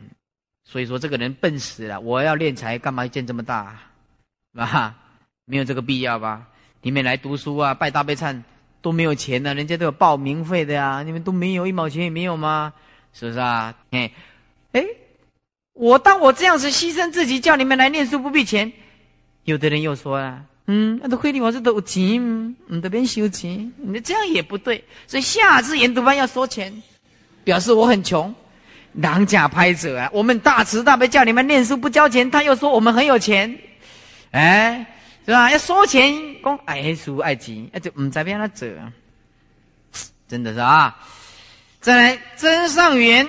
所以说这个人笨死了。我要敛财，干嘛建这么大？啊，没有这个必要吧？你们来读书啊，拜大悲忏。都没有钱呢，人家都有报名费的呀，你们都没有一毛钱也没有吗？是不是啊？哎，哎，我当我这样子牺牲自己，叫你们来念书不必钱。有的人又说啊，嗯，那都亏你我这都有钱，你这边收钱，你这样也不对。所以下次研读班要收钱，表示我很穷，狼假拍者啊！我们大慈大悲叫你们念书不交钱，他又说我们很有钱，哎。是吧？要收钱，讲爱书爱钱，那就唔知边那者，真的是啊！再来真上缘，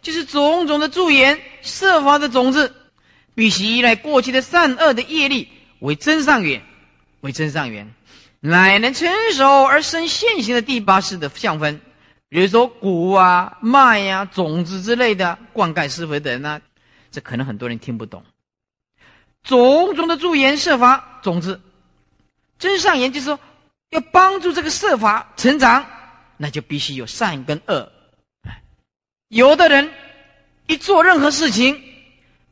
就是种种的助缘设法的种子，必须依赖过去的善恶的业力为真上缘，为真上缘，乃能成熟而生现行的第八世的相分，比如说谷啊、麦呀、种子之类的灌溉施肥等啊，这可能很多人听不懂。种种的助言设法种子，真上言就是说，要帮助这个设法成长，那就必须有善跟恶。有的人一做任何事情，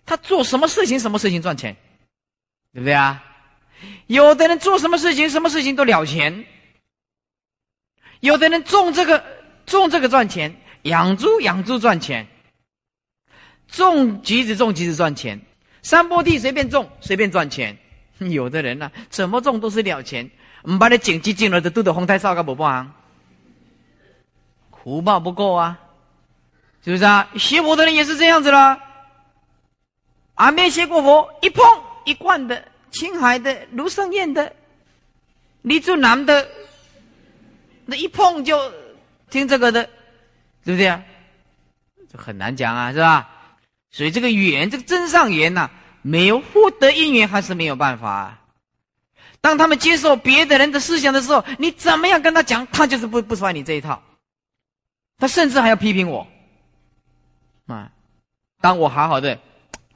他做什么事情什么事情赚钱，对不对啊？有的人做什么事情什么事情都了钱，有的人种这个种这个赚钱，养猪养猪赚钱，种橘子种橘子赚钱。山坡地随便种，随便赚钱。有的人呢，怎么种都是了钱。我们把你景气进了，的都得红太烧个不帮，福报不够啊，是不是啊？学佛的人也是这样子啦。俺没学过佛，一碰一贯的，青海的、卢胜彦的、李祖南的，那一碰就听这个的，对不对啊？这很难讲啊，是吧？所以这个缘，这个真上缘呐，没有获得因缘还是没有办法。啊当他们接受别的人的思想的时候，你怎么样跟他讲，他就是不不穿你这一套，他甚至还要批评我。啊，当我好好的，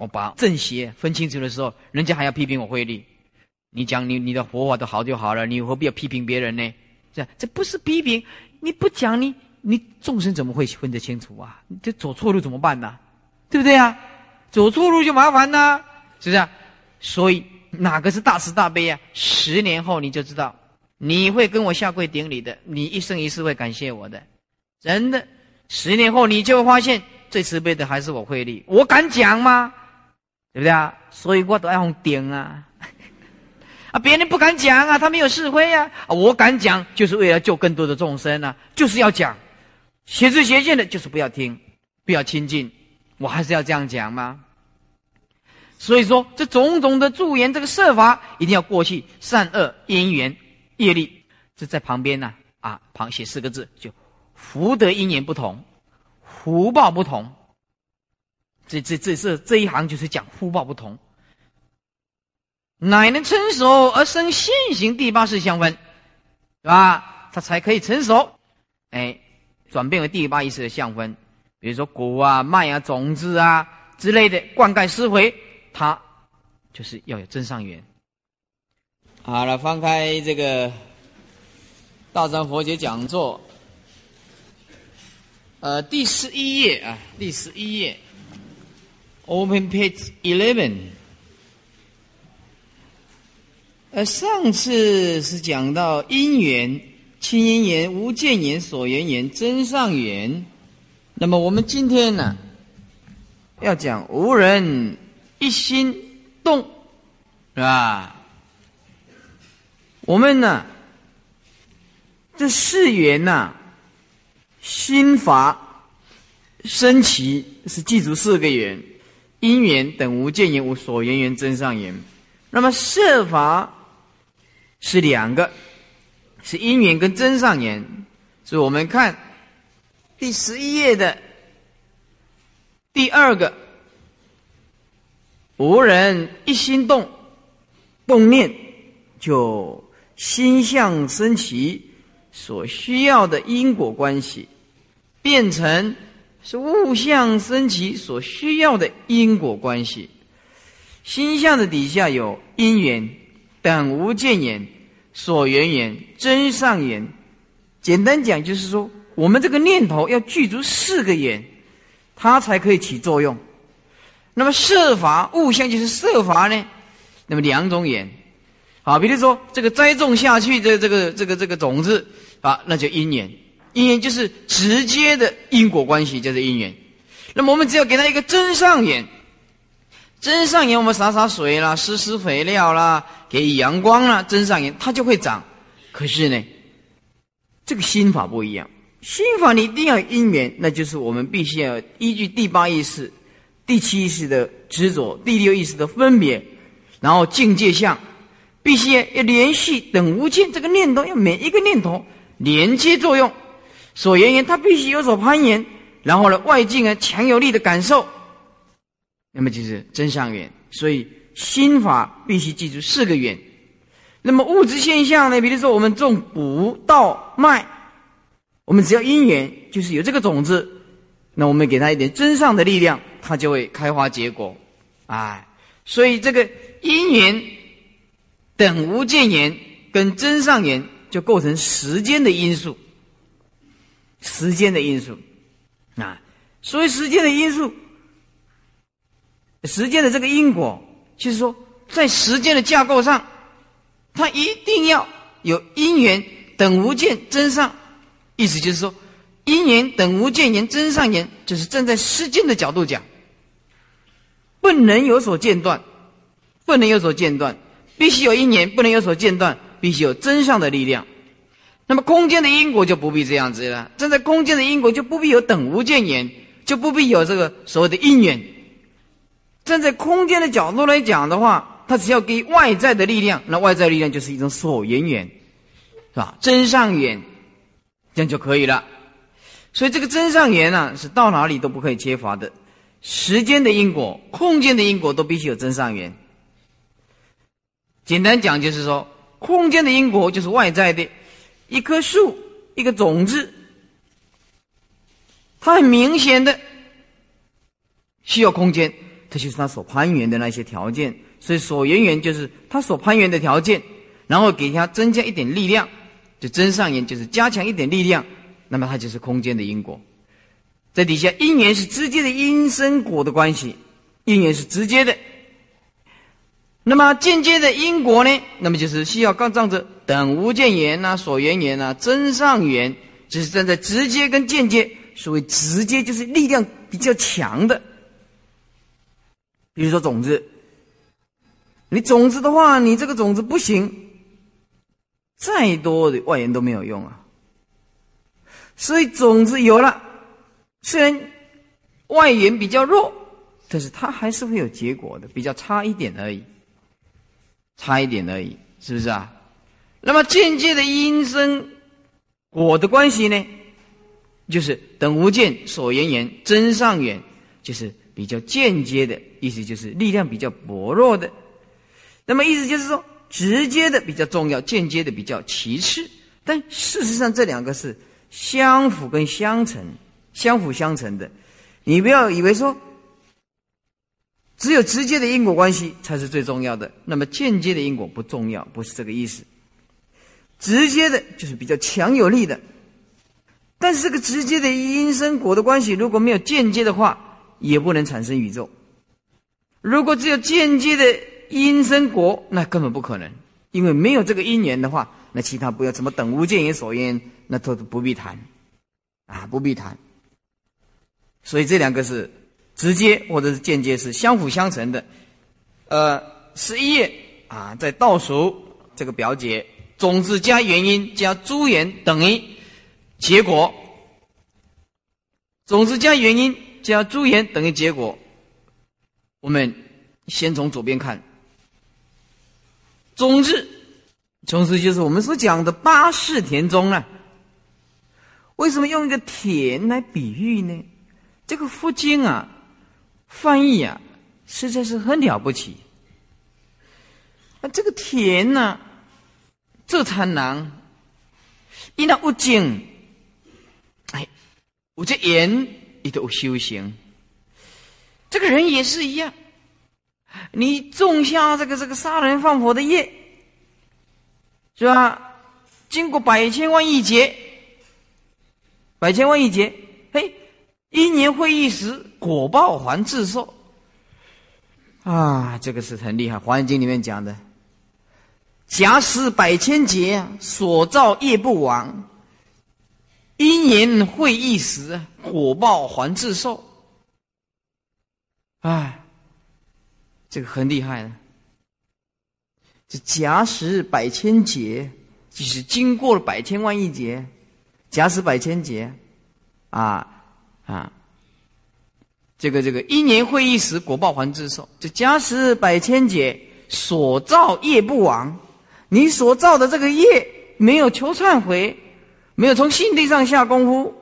我把正邪分清楚的时候，人家还要批评我慧力。你讲你你的佛法都好就好了，你何必要批评别人呢？这这不是批评，你不讲你你众生怎么会分得清楚啊？你这走错路怎么办呢？对不对啊？走错路就麻烦呐，是不是？所以哪个是大慈大悲啊？十年后你就知道，你会跟我下跪顶礼的，你一生一世会感谢我的，真的。十年后你就会发现。最慈悲的还是我慧力，我敢讲吗？对不对啊？所以我都要用顶啊！<laughs> 啊，别人不敢讲啊，他没有智慧啊！我敢讲，就是为了救更多的众生啊，就是要讲。邪知邪见的，就是不要听，不要亲近，我还是要这样讲吗？所以说，这种种的助言，这个设法一定要过去，善恶因缘业力，这在旁边呢啊，旁写四个字，就福德因缘不同。福报不同，这这这是这一行就是讲福报不同，乃能成熟而生现行第八世相分，是吧？它才可以成熟，哎，转变为第八意识的相分。比如说果啊、麦啊、种子啊之类的灌溉施肥，它就是要有真上缘。好了，翻开这个大藏佛学讲座。呃，第十一页啊，第十一页，Open Page Eleven。呃，上次是讲到因缘、亲因缘、无间缘、所缘缘、真上缘。那么我们今天呢，要讲无人一心动，是吧？我们呢，这四缘呐。心法升起是记住四个缘：因缘等无见缘、无所缘缘、真上缘。那么设法是两个，是因缘跟真上缘。所以我们看第十一页的第二个：无人一心动，动念就心相升起所需要的因果关系。变成是物象升起所需要的因果关系，心相的底下有因缘等无见缘、所缘缘、真上缘。简单讲就是说，我们这个念头要具足四个缘，它才可以起作用。那么设法物象就是设法呢？那么两种缘，好，比如说这个栽种下去的这个这个这个种子啊，那叫因缘。因缘就是直接的因果关系，就是因缘。那么我们只要给他一个真上缘，真上缘我们洒洒水啦，施施肥料啦，给阳光啦，真上缘它就会长。可是呢，这个心法不一样，心法你一定要因缘，那就是我们必须要依据第八意识、第七意识的执着，第六意识的分别，然后境界相，必须要连续等无间这个念头，要每一个念头连接作用。所缘缘，它必须有所攀岩，然后呢，外境啊强有力的感受，那么就是真相缘。所以心法必须记住四个缘。那么物质现象呢？比如说我们种卜稻麦，我们只要因缘，就是有这个种子，那我们给它一点真上的力量，它就会开花结果。哎，所以这个因缘等无见缘跟真上缘，就构成时间的因素。时间的因素，啊，所以时间的因素，时间的这个因果，就是说，在时间的架构上，它一定要有因缘等无间真上，意思就是说，因缘等无间缘真上缘，就是站在时间的角度讲，不能有所间断，不能有所间断，必须有因缘，不能有所间断，必须有真上的力量。那么空间的因果就不必这样子了，站在空间的因果就不必有等无间缘，就不必有这个所谓的因缘。站在空间的角度来讲的话，它只要给外在的力量，那外在力量就是一种所缘缘，是吧？真上缘，这样就可以了。所以这个真上缘呢，是到哪里都不可以缺乏的。时间的因果、空间的因果都必须有真上缘。简单讲就是说，空间的因果就是外在的，一棵树、一个种子，它很明显的需要空间，它就是它所攀援的那些条件。所以所缘缘就是它所攀援的条件，然后给它增加一点力量，就真上缘就是加强一点力量。那么它就是空间的因果，在底下因缘是直接的因生果的关系，因缘是直接的。那么间接的因果呢？那么就是需要刚仗着等无间缘呐、所缘缘呐、真上缘，这是站在直接跟间接。所谓直接就是力量比较强的，比如说种子，你种子的话，你这个种子不行，再多的外援都没有用啊。所以种子有了，虽然外缘比较弱，但是它还是会有结果的，比较差一点而已，差一点而已，是不是啊？那么间接的因生果的关系呢，就是等无间所缘缘真上缘，就是比较间接的意思，就是力量比较薄弱的。那么意思就是说，直接的比较重要，间接的比较其次。但事实上，这两个是。相辅跟相成，相辅相成的，你不要以为说，只有直接的因果关系才是最重要的，那么间接的因果不重要，不是这个意思。直接的就是比较强有力的，但是这个直接的因生果的关系，如果没有间接的话，也不能产生宇宙。如果只有间接的因生果，那根本不可能，因为没有这个因缘的话，那其他不要什么等无间因所因。那都不必谈，啊，不必谈。所以这两个是直接或者是间接，是相辅相成的。呃，十一页啊，在倒数这个表解，种子加原因加诸缘等于结果。种子加原因加诸缘等于结果。我们先从左边看，种子，种子就是我们所讲的八世田中啊。为什么用一个田来比喻呢？这个佛经啊，翻译啊，实在是很了不起。啊这个田呢，这贪狼，因那无精，哎，我这言也都修行。这个人也是一样，你种下这个这个杀人放火的业，是吧？经过百千万亿劫。百千万亿劫，嘿，一年会一时，果报还自受。啊，这个是很厉害，《华严经》里面讲的。假使百千劫，所造业不亡，因缘会一时，果报还自受。哎，这个很厉害的。这假使百千劫，即使经过了百千万亿劫。假使百千劫，啊啊，这个这个一年会一时，果报还自受。这假使百千劫所造业不亡，你所造的这个业没有求忏悔，没有从心地上下功夫，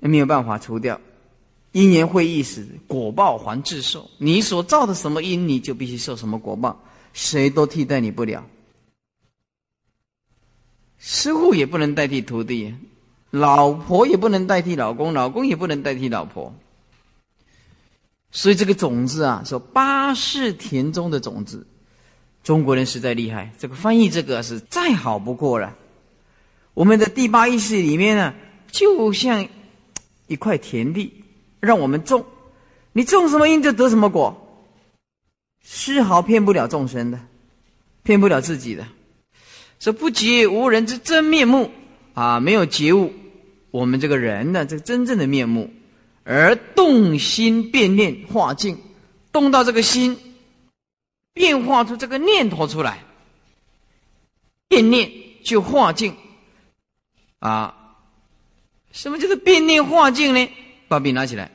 没有办法除掉。一年会一时，果报还自受。你所造的什么因，你就必须受什么果报，谁都替代你不了。师傅也不能代替徒弟，老婆也不能代替老公，老公也不能代替老婆。所以这个种子啊，说八世田中的种子，中国人实在厉害。这个翻译这个是再好不过了。我们的第八意识里面呢，就像一块田地，让我们种，你种什么因就得什么果，丝毫骗不了众生的，骗不了自己的。说不觉无人之真面目啊！没有觉悟，我们这个人的这个真正的面目，而动心变念化境，动到这个心，变化出这个念头出来，变念就化境啊！什么叫做变念化境呢？把笔拿起来，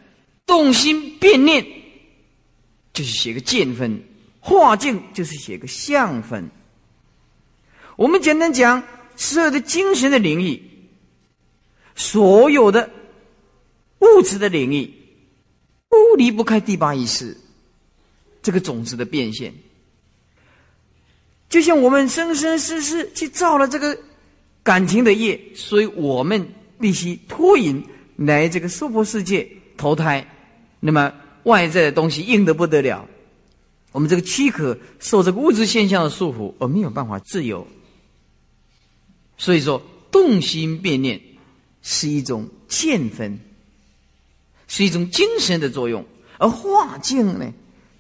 动心变念就是写个见分，化境就是写个相分。我们简单讲，所有的精神的领域，所有的物质的领域，不离不开第八意识这个种子的变现。就像我们生生世世去造了这个感情的业，所以我们必须脱引来这个娑婆世界投胎。那么外在的东西硬得不得了，我们这个躯壳受这个物质现象的束缚，而没有办法自由。所以说，动心变念是一种见分，是一种精神的作用；而化境呢，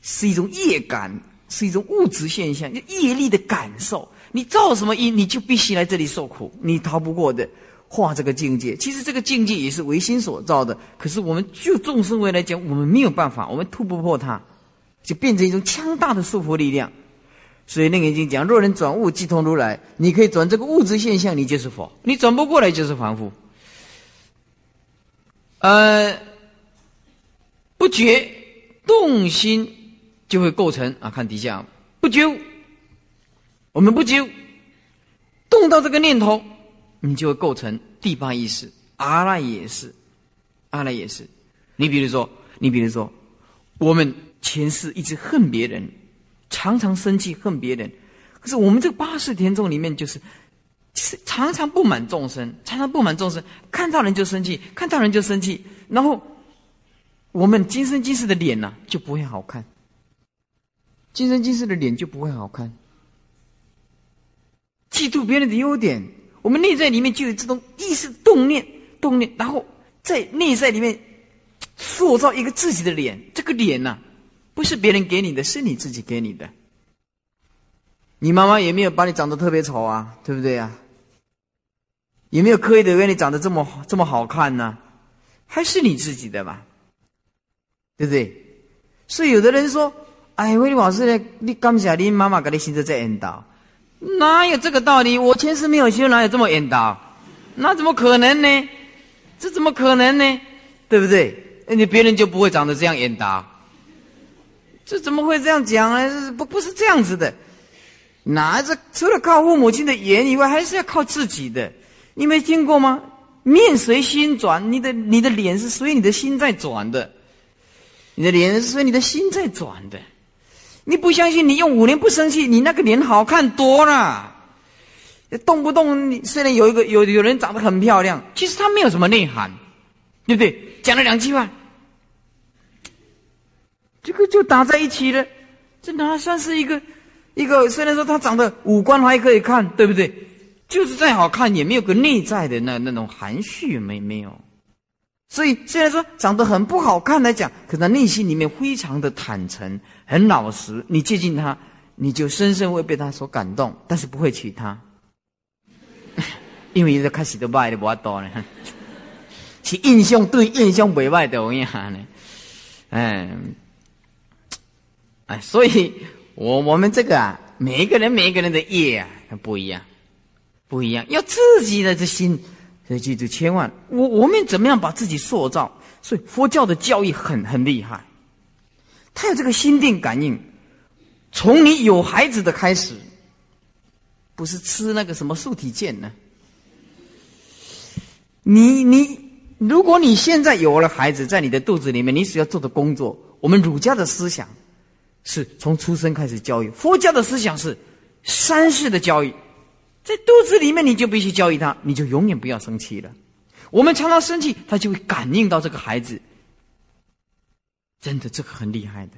是一种业感，是一种物质现象，就业力的感受。你造什么因，你就必须来这里受苦，你逃不过的。化这个境界，其实这个境界也是唯心所造的。可是我们就众生为来讲，我们没有办法，我们突不破它，就变成一种强大的束缚力量。所以那个经讲：若人转物，即通如来。你可以转这个物质现象，你就是佛；你转不过来，就是凡夫。呃，不觉动心就会构成啊，看底下不觉，我们不觉动到这个念头，你就会构成第八意识。阿赖也是，阿赖也是。你比如说，你比如说，我们前世一直恨别人。常常生气恨别人，可是我们这八世田中里面就是，是常常不满众生，常常不满众生，看到人就生气，看到人就生气，然后我们今生今世的脸呢就不会好看，今生今世的脸就不会好看，嫉妒别人的优点，我们内在里面就有这种意识动念动念，然后在内在里面塑造一个自己的脸，这个脸呢。不是别人给你的，是你自己给你的。你妈妈也没有把你长得特别丑啊，对不对呀？也没有刻意的让你长得这么这么好看呢，还是你自己的吧？对不对？所以有的人说：“哎，威利老师呢？你刚下你妈妈给你心着在引导，哪有这个道理？我前世没有修，哪有这么引导？那怎么可能呢？这怎么可能呢？对不对？你别人就不会长得这样引导。”这怎么会这样讲呢？不不是这样子的，哪这除了靠父母亲的言以外，还是要靠自己的。你没听过吗？面随心转，你的你的脸是随你的心在转的，你的脸是你的心在转的。你不相信？你用五年不生气，你那个脸好看多了。动不动虽然有一个有有人长得很漂亮，其实他没有什么内涵，对不对？讲了两句话。这个就打在一起了，这哪算是一个一个？虽然说他长得五官还可以看，对不对？就是再好看，也没有个内在的那那种含蓄，没没有。所以虽然说长得很不好看来讲，可他内心里面非常的坦诚，很老实。你接近他，你就深深会被他所感动，但是不会娶她，<laughs> 因为一开始都卖的不多呢。<laughs> 是印象对印象不坏的我跟你讲呢，嗯。哎，所以，我我们这个啊，每一个人每一个人的业啊，不一样，不一样，要自己的这心，所以记住，千万，我我们怎么样把自己塑造？所以佛教的教育很很厉害，他有这个心定感应，从你有孩子的开始，不是吃那个什么素体健呢？你你，如果你现在有了孩子在你的肚子里面，你所要做的工作，我们儒家的思想。是从出生开始教育，佛教的思想是三世的教育，在肚子里面你就必须教育他，你就永远不要生气了。我们常常生气，他就会感应到这个孩子，真的这个很厉害的。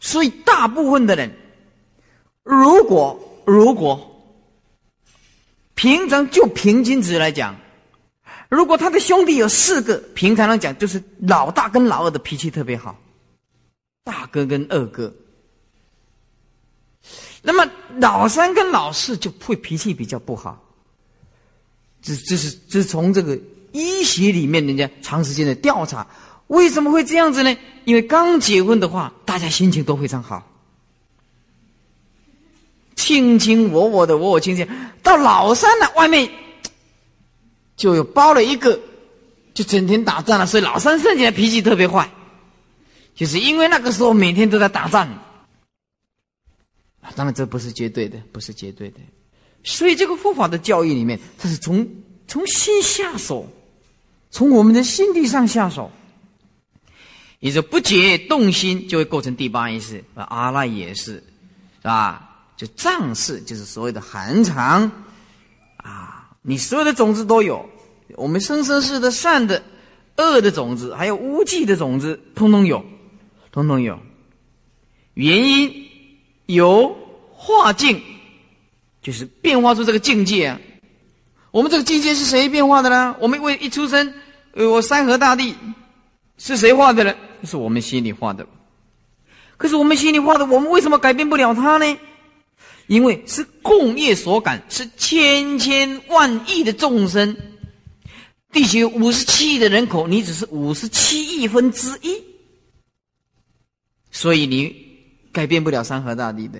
所以大部分的人，如果如果平常就平均值来讲，如果他的兄弟有四个，平常来讲就是老大跟老二的脾气特别好。大哥跟二哥，那么老三跟老四就会脾气比较不好。这这是这是从这个医学里面人家长时间的调查，为什么会这样子呢？因为刚结婚的话，大家心情都非常好，卿卿我我的，我我卿卿。到老三呢，外面就有包了一个，就整天打仗了，所以老三生起来脾气特别坏。就是因为那个时候每天都在打仗，啊当然这不是绝对的，不是绝对的。所以这个佛法的教育里面，它是从从心下手，从我们的心地上下手。也就不解动心，就会构成第八意识。阿赖也是，是吧？就藏识，就是所谓的含藏啊。你所有的种子都有，我们生生世的善的、恶的种子，还有无忌的种子，通通有，通通有。原因由化境，就是变化出这个境界啊。我们这个境界是谁变化的呢？我们为一出生，呃，我山河大地是谁画的呢？是我们心里画的。可是我们心里画的，我们为什么改变不了它呢？因为是共业所感，是千千万亿的众生，地球五十七亿的人口，你只是五十七亿分之一，所以你改变不了山河大地的。